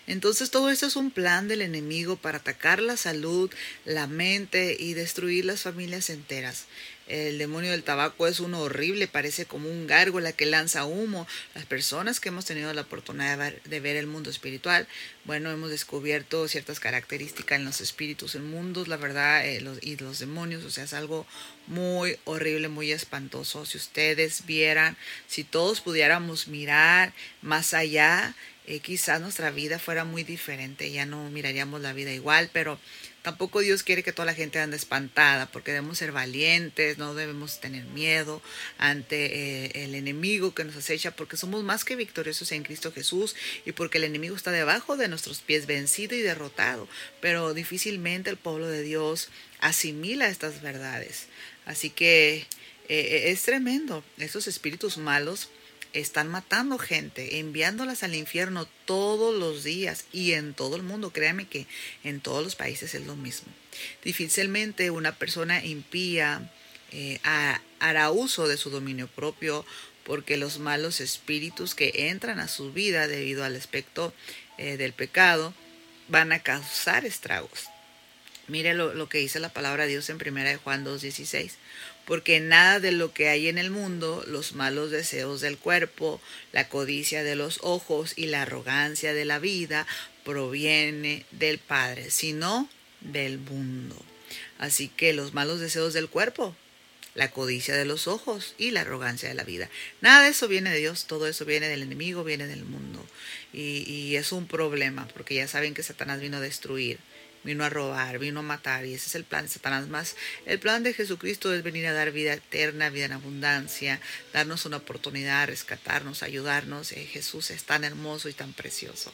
Entonces todo esto es un plan del enemigo para atacar la salud, la mente y destruir las familias enteras. El demonio del tabaco es uno horrible, parece como un gárgola que lanza humo. Las personas que hemos tenido la oportunidad de ver, el mundo espiritual, bueno, hemos descubierto ciertas características en los espíritus en mundos, la verdad, eh, y los demonios, o sea, es algo muy horrible, muy espantoso. Si ustedes vieran, si todos pudiéramos mirar más allá, eh, quizás nuestra vida fuera muy diferente, ya no miraríamos la vida igual, pero tampoco Dios quiere que toda la gente ande espantada, porque debemos ser valientes, no debemos tener miedo ante eh, el enemigo que nos acecha, porque somos más que victoriosos en Cristo Jesús y porque el enemigo está debajo de nuestros pies, vencido y derrotado, pero difícilmente el pueblo de Dios asimila estas verdades. Así que eh, es tremendo, esos espíritus malos están matando gente, enviándolas al infierno todos los días y en todo el mundo. Créame que en todos los países es lo mismo. Difícilmente una persona impía eh, hará uso de su dominio propio porque los malos espíritus que entran a su vida debido al aspecto eh, del pecado van a causar estragos. Mire lo, que dice la palabra de Dios en 1 de Juan 2.16. Porque nada de lo que hay en el mundo, los malos deseos del cuerpo, la codicia de los ojos y la arrogancia de la vida, proviene del Padre, sino del mundo. Así que los malos deseos del cuerpo, la codicia de los ojos y la arrogancia de la vida. Nada de eso viene de Dios, todo eso viene del enemigo, viene del mundo. Y, es un problema, porque ya saben que Satanás vino a destruir vino a robar, vino a matar, y ese es el plan de Satanás. Más el plan de Jesucristo es venir a dar vida eterna, vida en abundancia, darnos una oportunidad, rescatarnos, ayudarnos. Eh, Jesús es tan hermoso y tan precioso.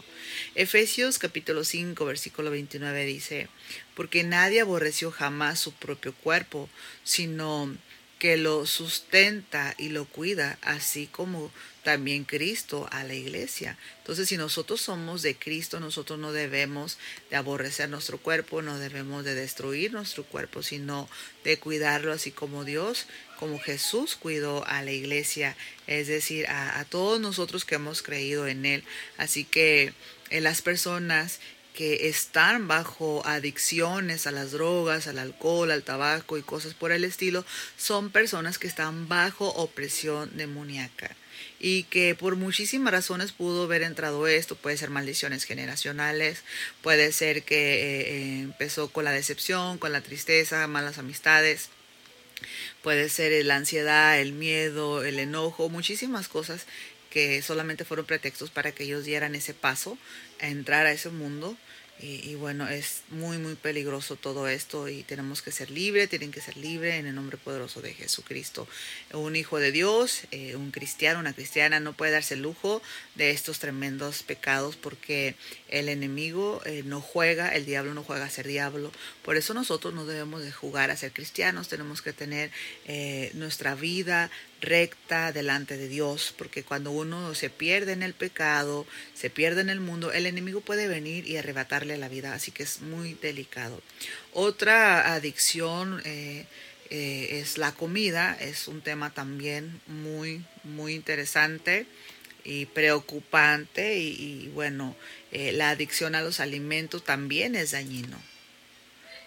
Efesios capítulo 5, versículo 29 dice, porque nadie aborreció jamás su propio cuerpo, sino que lo sustenta y lo cuida, así como también Cristo a la iglesia. Entonces, si nosotros somos de Cristo, nosotros no debemos de aborrecer nuestro cuerpo, no debemos de destruir nuestro cuerpo, sino de cuidarlo así como Dios, como Jesús cuidó a la iglesia, es decir, a, todos nosotros que hemos creído en Él. Así que en las personas que están bajo adicciones a las drogas, al alcohol, al tabaco y cosas por el estilo, son personas que están bajo opresión demoníaca y que por muchísimas razones pudo haber entrado esto, puede ser maldiciones generacionales, puede ser que eh, eh, empezó con la decepción, con la tristeza, malas amistades, puede ser la ansiedad, el miedo, el enojo, muchísimas cosas que solamente fueron pretextos para que ellos dieran ese paso a entrar a ese mundo y, bueno, es muy, muy peligroso todo esto y tenemos que ser libres, tienen que ser libres en el nombre poderoso de Jesucristo. Un hijo de Dios, eh, un cristiano, una cristiana no puede darse el lujo de estos tremendos pecados porque el enemigo eh, no juega, el diablo no juega a ser diablo. Por eso nosotros no debemos de jugar a ser cristianos, tenemos que tener eh, nuestra vida recta delante de Dios, porque cuando uno se pierde en el pecado, se pierde en el mundo, el enemigo puede venir y arrebatarle la vida, así que es muy delicado. Otra adicción eh, eh, es la comida, es un tema también muy, muy interesante y preocupante y, bueno, eh, la adicción a los alimentos también es dañino.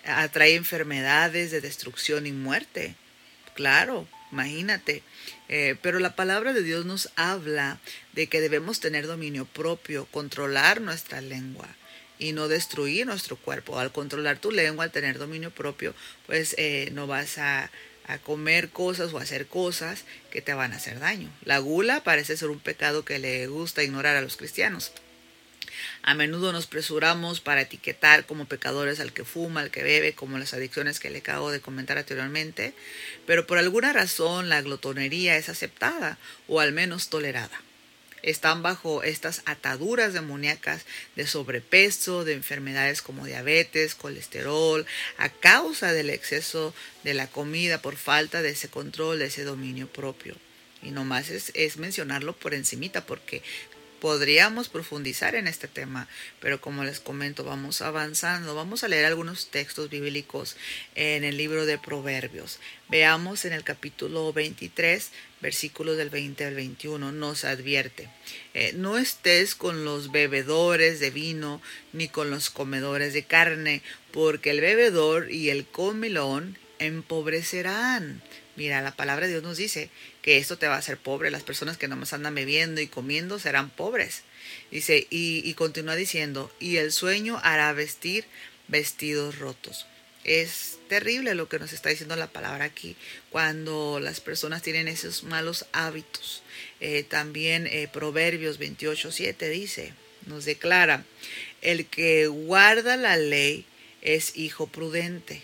Atrae enfermedades de destrucción y muerte, claro, imagínate. Eh, pero la palabra de Dios nos habla de que debemos tener dominio propio, controlar nuestra lengua y no destruir nuestro cuerpo. Al controlar tu lengua, al tener dominio propio, pues eh, no vas a, a comer cosas o hacer cosas que te van a hacer daño. La gula parece ser un pecado que le gusta ignorar a los cristianos. A menudo nos presuramos para etiquetar como pecadores al que fuma, al que bebe, como las adicciones que le acabo de comentar anteriormente, pero por alguna razón la glotonería es aceptada o al menos tolerada. Están bajo estas ataduras demoníacas de sobrepeso, de enfermedades como diabetes, colesterol, a causa del exceso de la comida por falta de ese control, de ese dominio propio. Y nomás es, es mencionarlo por encimita porque podríamos profundizar en este tema, pero como les comento, vamos avanzando. Vamos a leer algunos textos bíblicos en el libro de Proverbios. Veamos en el capítulo 23, versículos del 20 al 21, nos advierte, eh, no estés con los bebedores de vino ni con los comedores de carne, porque el bebedor y el comilón empobrecerán. Mira, la palabra de Dios nos dice que esto te va a hacer pobre. Las personas que nomás andan bebiendo y comiendo serán pobres. Dice, y, continúa diciendo, y el sueño hará vestir vestidos rotos. Es terrible lo que nos está diciendo la palabra aquí, cuando las personas tienen esos malos hábitos. Eh, también eh, Proverbios 28, 7 dice, nos declara, el que guarda la ley es hijo prudente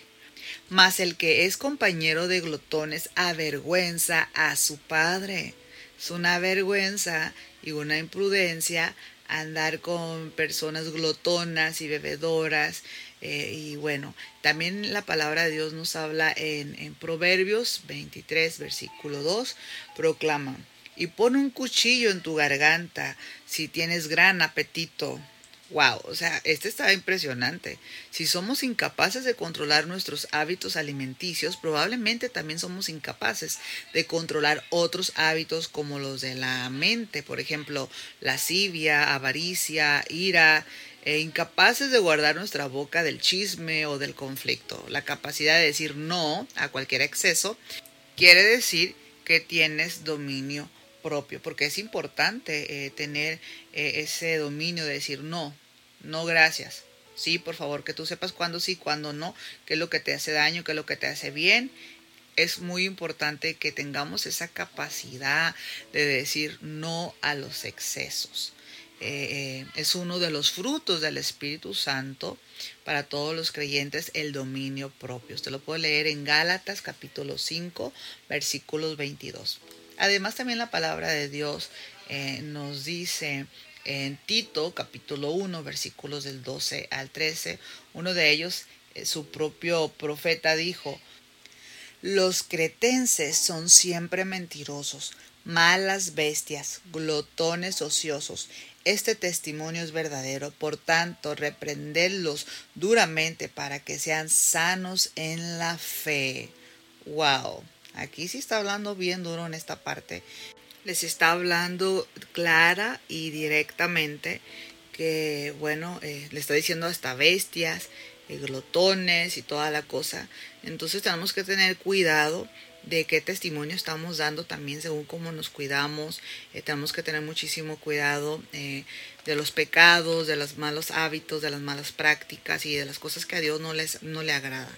mas el que es compañero de glotones avergüenza a su padre. Es una vergüenza y una imprudencia andar con personas glotonas y bebedoras. Eh, y bueno, también la palabra de Dios nos habla en, en Proverbios 23, versículo 2, proclama, y pon un cuchillo en tu garganta si tienes gran apetito. Wow, o sea, este está impresionante. Si somos incapaces de controlar nuestros hábitos alimenticios, probablemente también somos incapaces de controlar otros hábitos como los de la mente, por ejemplo, lascivia, avaricia, ira, e incapaces de guardar nuestra boca del chisme o del conflicto. La capacidad de decir no a cualquier exceso quiere decir que tienes dominio propio, porque es importante eh, tener eh, ese dominio de decir no, no gracias. Sí, por favor, que tú sepas cuándo sí, cuándo no, qué es lo que te hace daño, qué es lo que te hace bien. Es muy importante que tengamos esa capacidad de decir no a los excesos. Eh, es uno de los frutos del Espíritu Santo para todos los creyentes, el dominio propio. Usted lo puede leer en Gálatas capítulo 5, versículos 22. Además también la palabra de Dios eh, nos dice en Tito capítulo 1 versículos del 12 al 13, uno de ellos, eh, su propio profeta dijo, los cretenses son siempre mentirosos, malas bestias, glotones ociosos. Este testimonio es verdadero, por tanto, reprenderlos duramente para que sean sanos en la fe. Wow. Aquí sí está hablando bien duro en esta parte. Les está hablando clara y directamente que, bueno, eh, le está diciendo hasta bestias, eh, glotones y toda la cosa. Entonces tenemos que tener cuidado de qué testimonio estamos dando también según cómo nos cuidamos. Eh, tenemos que tener muchísimo cuidado de los pecados, de los malos hábitos, de las malas prácticas y de las cosas que a Dios no, les, no le agrada.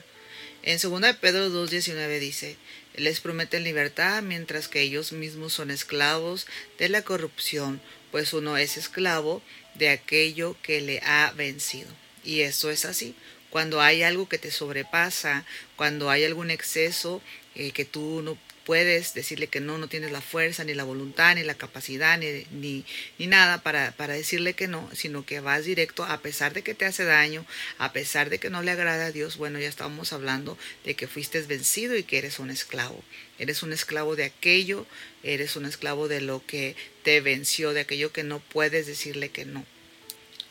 En 2 de Pedro 2.19 dice, les prometen libertad mientras que ellos mismos son esclavos de la corrupción, pues uno es esclavo de aquello que le ha vencido. Y eso es así. Cuando hay algo que te sobrepasa, cuando hay algún exceso eh, que tú no puedes decirle que no, no tienes la fuerza, ni la voluntad, ni la capacidad, ni, ni, ni nada para, para, decirle que no, sino que vas directo a pesar de que te hace daño, a pesar de que no le agrada a Dios, bueno, ya estábamos hablando de que fuiste vencido y que eres un esclavo. Eres un esclavo de aquello, eres un esclavo de lo que te venció, de aquello que no puedes decirle que no.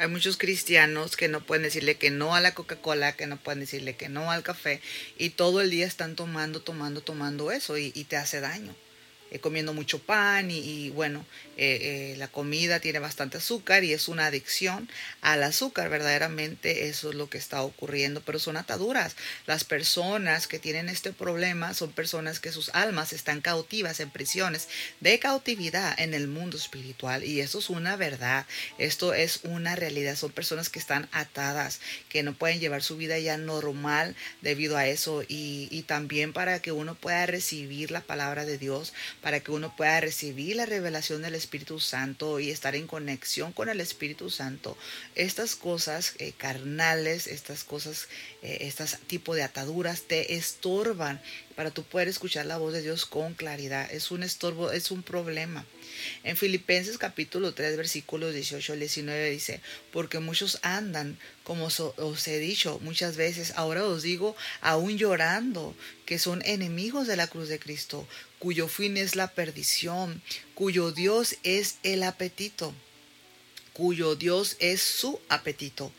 Hay muchos cristianos que no pueden decirle que no a la Coca-Cola, que no pueden decirle que no al café y todo el día están tomando, tomando, tomando eso y, y te hace daño. Eh, comiendo mucho pan y, bueno, eh, eh, la comida tiene bastante azúcar y es una adicción al azúcar, verdaderamente eso es lo que está ocurriendo, pero son ataduras. Las personas que tienen este problema son personas que sus almas están cautivas en prisiones de cautividad en el mundo espiritual y eso es una verdad, esto es una realidad, son personas que están atadas, que no pueden llevar su vida ya normal debido a eso y, y también para que uno pueda recibir la palabra de Dios, para que uno pueda recibir la revelación del Espíritu Santo y estar en conexión con el Espíritu Santo. Estas cosas eh, carnales, estas cosas, eh, tipo de ataduras te estorban para tú poder escuchar la voz de Dios con claridad. Es un estorbo, es un problema. En Filipenses capítulo 3 versículos 18 al 19 dice, porque muchos andan, como os he dicho muchas veces, ahora os digo, aún llorando, que son enemigos de la cruz de Cristo, cuyo fin es la perdición, cuyo Dios es el apetito cuyo Dios es su apetito.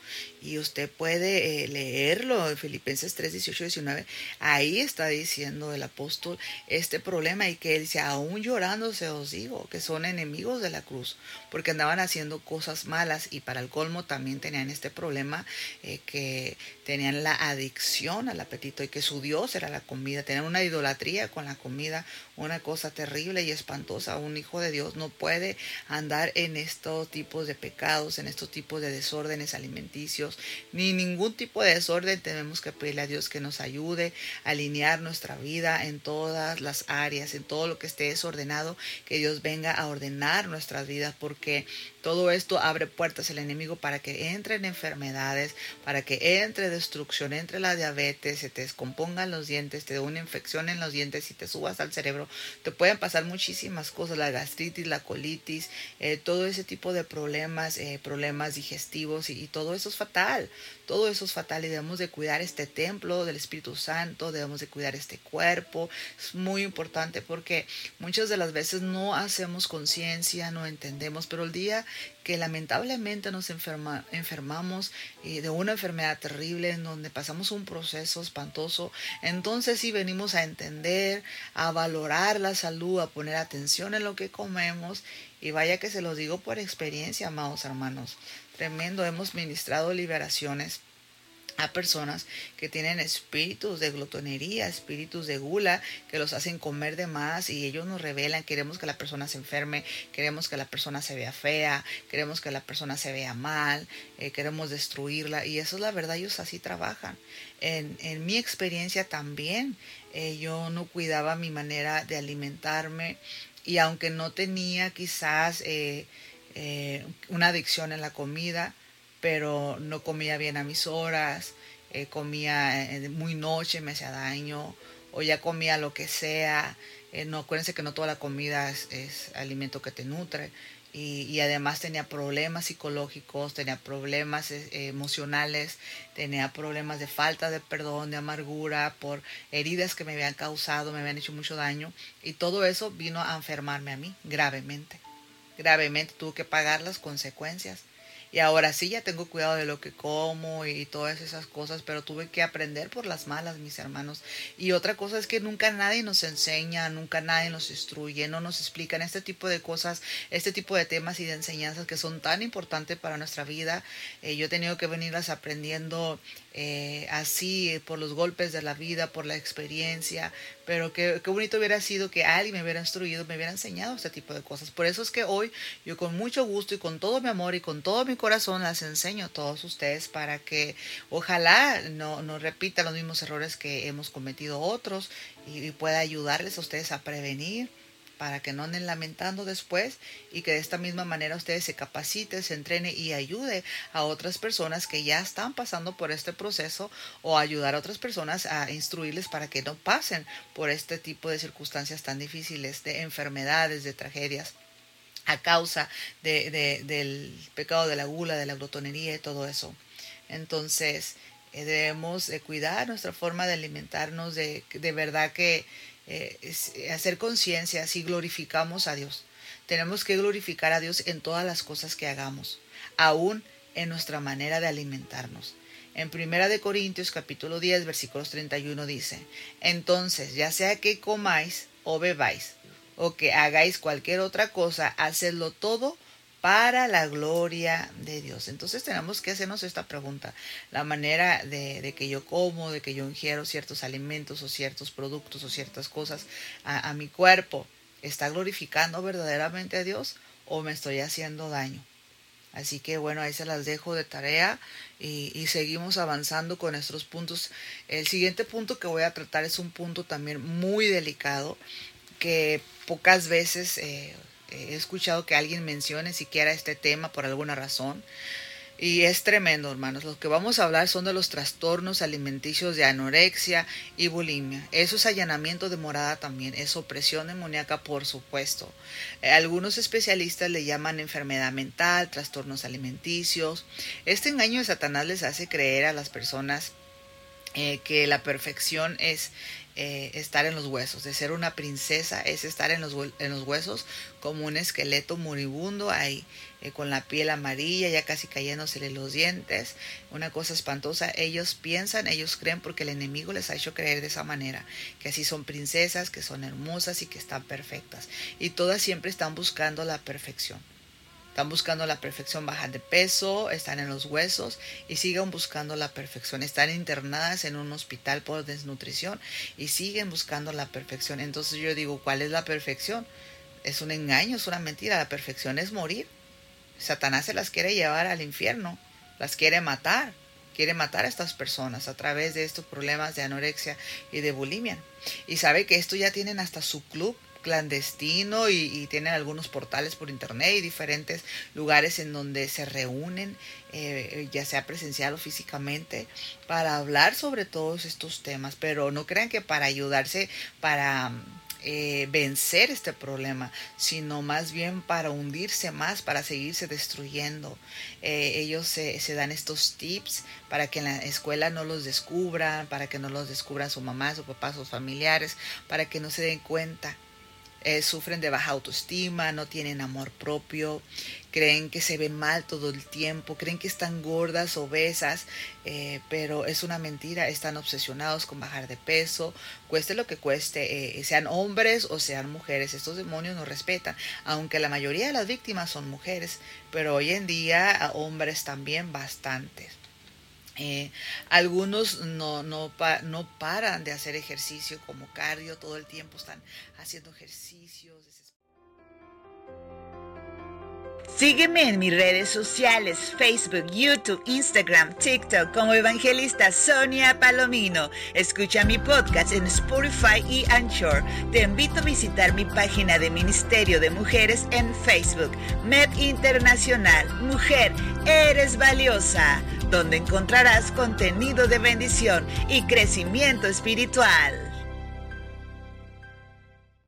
Y usted puede eh, leerlo en Filipenses 3, 18, 19. Ahí está diciendo el apóstol este problema y que él dice, aún llorando se os digo, que son enemigos de la cruz, porque andaban haciendo cosas malas y para el colmo también tenían este problema eh, que tenían la adicción al apetito y que su Dios era la comida, tenían una idolatría con la comida, una cosa terrible y espantosa. Un hijo de Dios no puede andar en estos tipos de pecados, en estos tipos de desórdenes alimenticios, ni ningún tipo de desorden. Tenemos que pedirle a Dios que nos ayude a alinear nuestra vida en todas las áreas, en todo lo que esté desordenado, que Dios venga a ordenar nuestras vidas, porque todo esto abre puertas al enemigo para que entren enfermedades, para que entre destrucción, entre la diabetes, se te descompongan los dientes, te dé una infección en los dientes y te subas al cerebro. Te pueden pasar muchísimas cosas, la gastritis, la colitis, eh, todo ese tipo de problemas, eh, problemas digestivos y, todo eso es fatal. Todo eso es fatal y debemos de cuidar este templo del Espíritu Santo, debemos de cuidar este cuerpo. Es muy importante porque muchas de las veces no hacemos conciencia, no entendemos, pero el día que lamentablemente nos enferma, enfermamos eh, de una enfermedad terrible en donde pasamos un proceso espantoso, entonces sí venimos a entender, a valorar la salud, a poner atención en lo que comemos y vaya que se los digo por experiencia, amados hermanos tremendo. Hemos ministrado liberaciones a personas que tienen espíritus de glotonería, espíritus de gula, que los hacen comer de más y ellos nos revelan, queremos que la persona se enferme, queremos que la persona se vea fea, queremos que la persona se vea mal, eh, queremos destruirla y eso es la verdad, ellos así trabajan. En, en mi experiencia también, eh, yo no cuidaba mi manera de alimentarme y aunque no tenía quizás... Eh, eh, una adicción en la comida, pero no comía bien a mis horas, eh, comía eh, muy noche, me hacía daño, o ya comía lo que sea. no, acuérdense que no toda la comida es, alimento que te nutre. Y, además tenía problemas psicológicos, tenía problemas emocionales, tenía problemas de falta de perdón, de amargura, por heridas que me habían causado, me habían hecho mucho daño. Y todo eso vino a enfermarme a mí gravemente gravemente, tuve que pagar las consecuencias. Y ahora sí ya tengo cuidado de lo que como y todas esas cosas, pero tuve que aprender por las malas, mis hermanos. Y otra cosa es que nunca nadie nos enseña, nunca nadie nos instruye, no nos explican este tipo de cosas, este tipo de temas y de enseñanzas que son tan importantes para nuestra vida. Eh, yo he tenido que venirlas aprendiendo eh, así por los golpes de la vida, por la experiencia, pero qué, qué, bonito hubiera sido que alguien me hubiera instruido, me hubiera enseñado este tipo de cosas. Por eso es que hoy yo con mucho gusto y con todo mi amor y con todo mi corazón las enseño a todos ustedes para que ojalá no, no los mismos errores que hemos cometido otros y pueda ayudarles a ustedes a prevenir para que no anden lamentando después y que de esta misma manera ustedes se capaciten, se entrene y ayude a otras personas que ya están pasando por este proceso o ayudar a otras personas a instruirles para que no pasen por este tipo de circunstancias tan difíciles, de enfermedades, de tragedias a causa de, del pecado de la gula, de la glotonería y todo eso. Entonces, eh, debemos de cuidar nuestra forma de alimentarnos, de, de verdad que eh, eh, hacer conciencia si glorificamos a Dios. Tenemos que glorificar a Dios en todas las cosas que hagamos, aún en nuestra manera de alimentarnos. En Primera de Corintios capítulo 10 versículos 31 dice, entonces ya sea que comáis o bebáis o que hagáis cualquier otra cosa, hacedlo todo para la gloria de Dios. Entonces tenemos que hacernos esta pregunta. La manera de, que yo como, de que yo ingiero ciertos alimentos o ciertos productos o ciertas cosas a, mi cuerpo, ¿está glorificando verdaderamente a Dios o me estoy haciendo daño? Así que bueno, ahí se las dejo de tarea y, seguimos avanzando con nuestros puntos. El siguiente punto que voy a tratar es un punto también muy delicado que pocas veces... Eh, he escuchado que alguien mencione siquiera este tema por alguna razón. Y es tremendo, hermanos. Lo que vamos a hablar son de los trastornos alimenticios de anorexia y bulimia. Eso es allanamiento de morada también, es opresión demoníaca, por supuesto. Eh, algunos especialistas le llaman enfermedad mental, trastornos alimenticios. Este engaño de Satanás les hace creer a las personas eh, que la perfección es eh, estar en los huesos, de ser una princesa es estar en los, en los huesos como un esqueleto moribundo ahí, eh, con la piel amarilla, ya casi cayéndosele los dientes, una cosa espantosa. Ellos piensan, ellos creen porque el enemigo les ha hecho creer de esa manera, que así son princesas, que son hermosas y que están perfectas. Y todas siempre están buscando la perfección. Están buscando la perfección, bajan de peso, están en los huesos y siguen buscando la perfección. Están internadas en un hospital por desnutrición y siguen buscando la perfección. Entonces yo digo, ¿cuál es la perfección? Es un engaño, es una mentira. La perfección es morir. Satanás se las quiere llevar al infierno, las quiere matar. Quiere matar a estas personas a través de estos problemas de anorexia y de bulimia. Y sabe que esto ya tienen hasta su club clandestino y, tienen algunos portales por internet y diferentes lugares en donde se reúnen, eh, ya sea presencial o físicamente, para hablar sobre todos estos temas. Pero no crean que para ayudarse, para eh, vencer este problema, sino más bien para hundirse más, para seguirse destruyendo. Eh, ellos se, se, dan estos tips para que en la escuela no los descubran, para que no los descubran su mamá, su papá, sus familiares, para que no se den cuenta. Eh, sufren de baja autoestima, no tienen amor propio, creen que se ven mal todo el tiempo, creen que están gordas, obesas, eh, pero es una mentira, están obsesionados con bajar de peso, cueste lo que cueste, eh, sean hombres o sean mujeres, estos demonios no respetan, aunque la mayoría de las víctimas son mujeres, pero hoy en día hombres también bastantes. Eh, algunos no, no, no paran de hacer ejercicio como cardio, todo el tiempo están haciendo ejercicios. Sígueme en mis redes sociales, Facebook, YouTube, Instagram, TikTok como evangelista Sonia Palomino. Escucha mi podcast en Spotify y Anchor. Te invito a visitar mi página de Ministerio de Mujeres en Facebook, Med Internacional. Mujer, eres valiosa donde encontrarás contenido de bendición y crecimiento espiritual.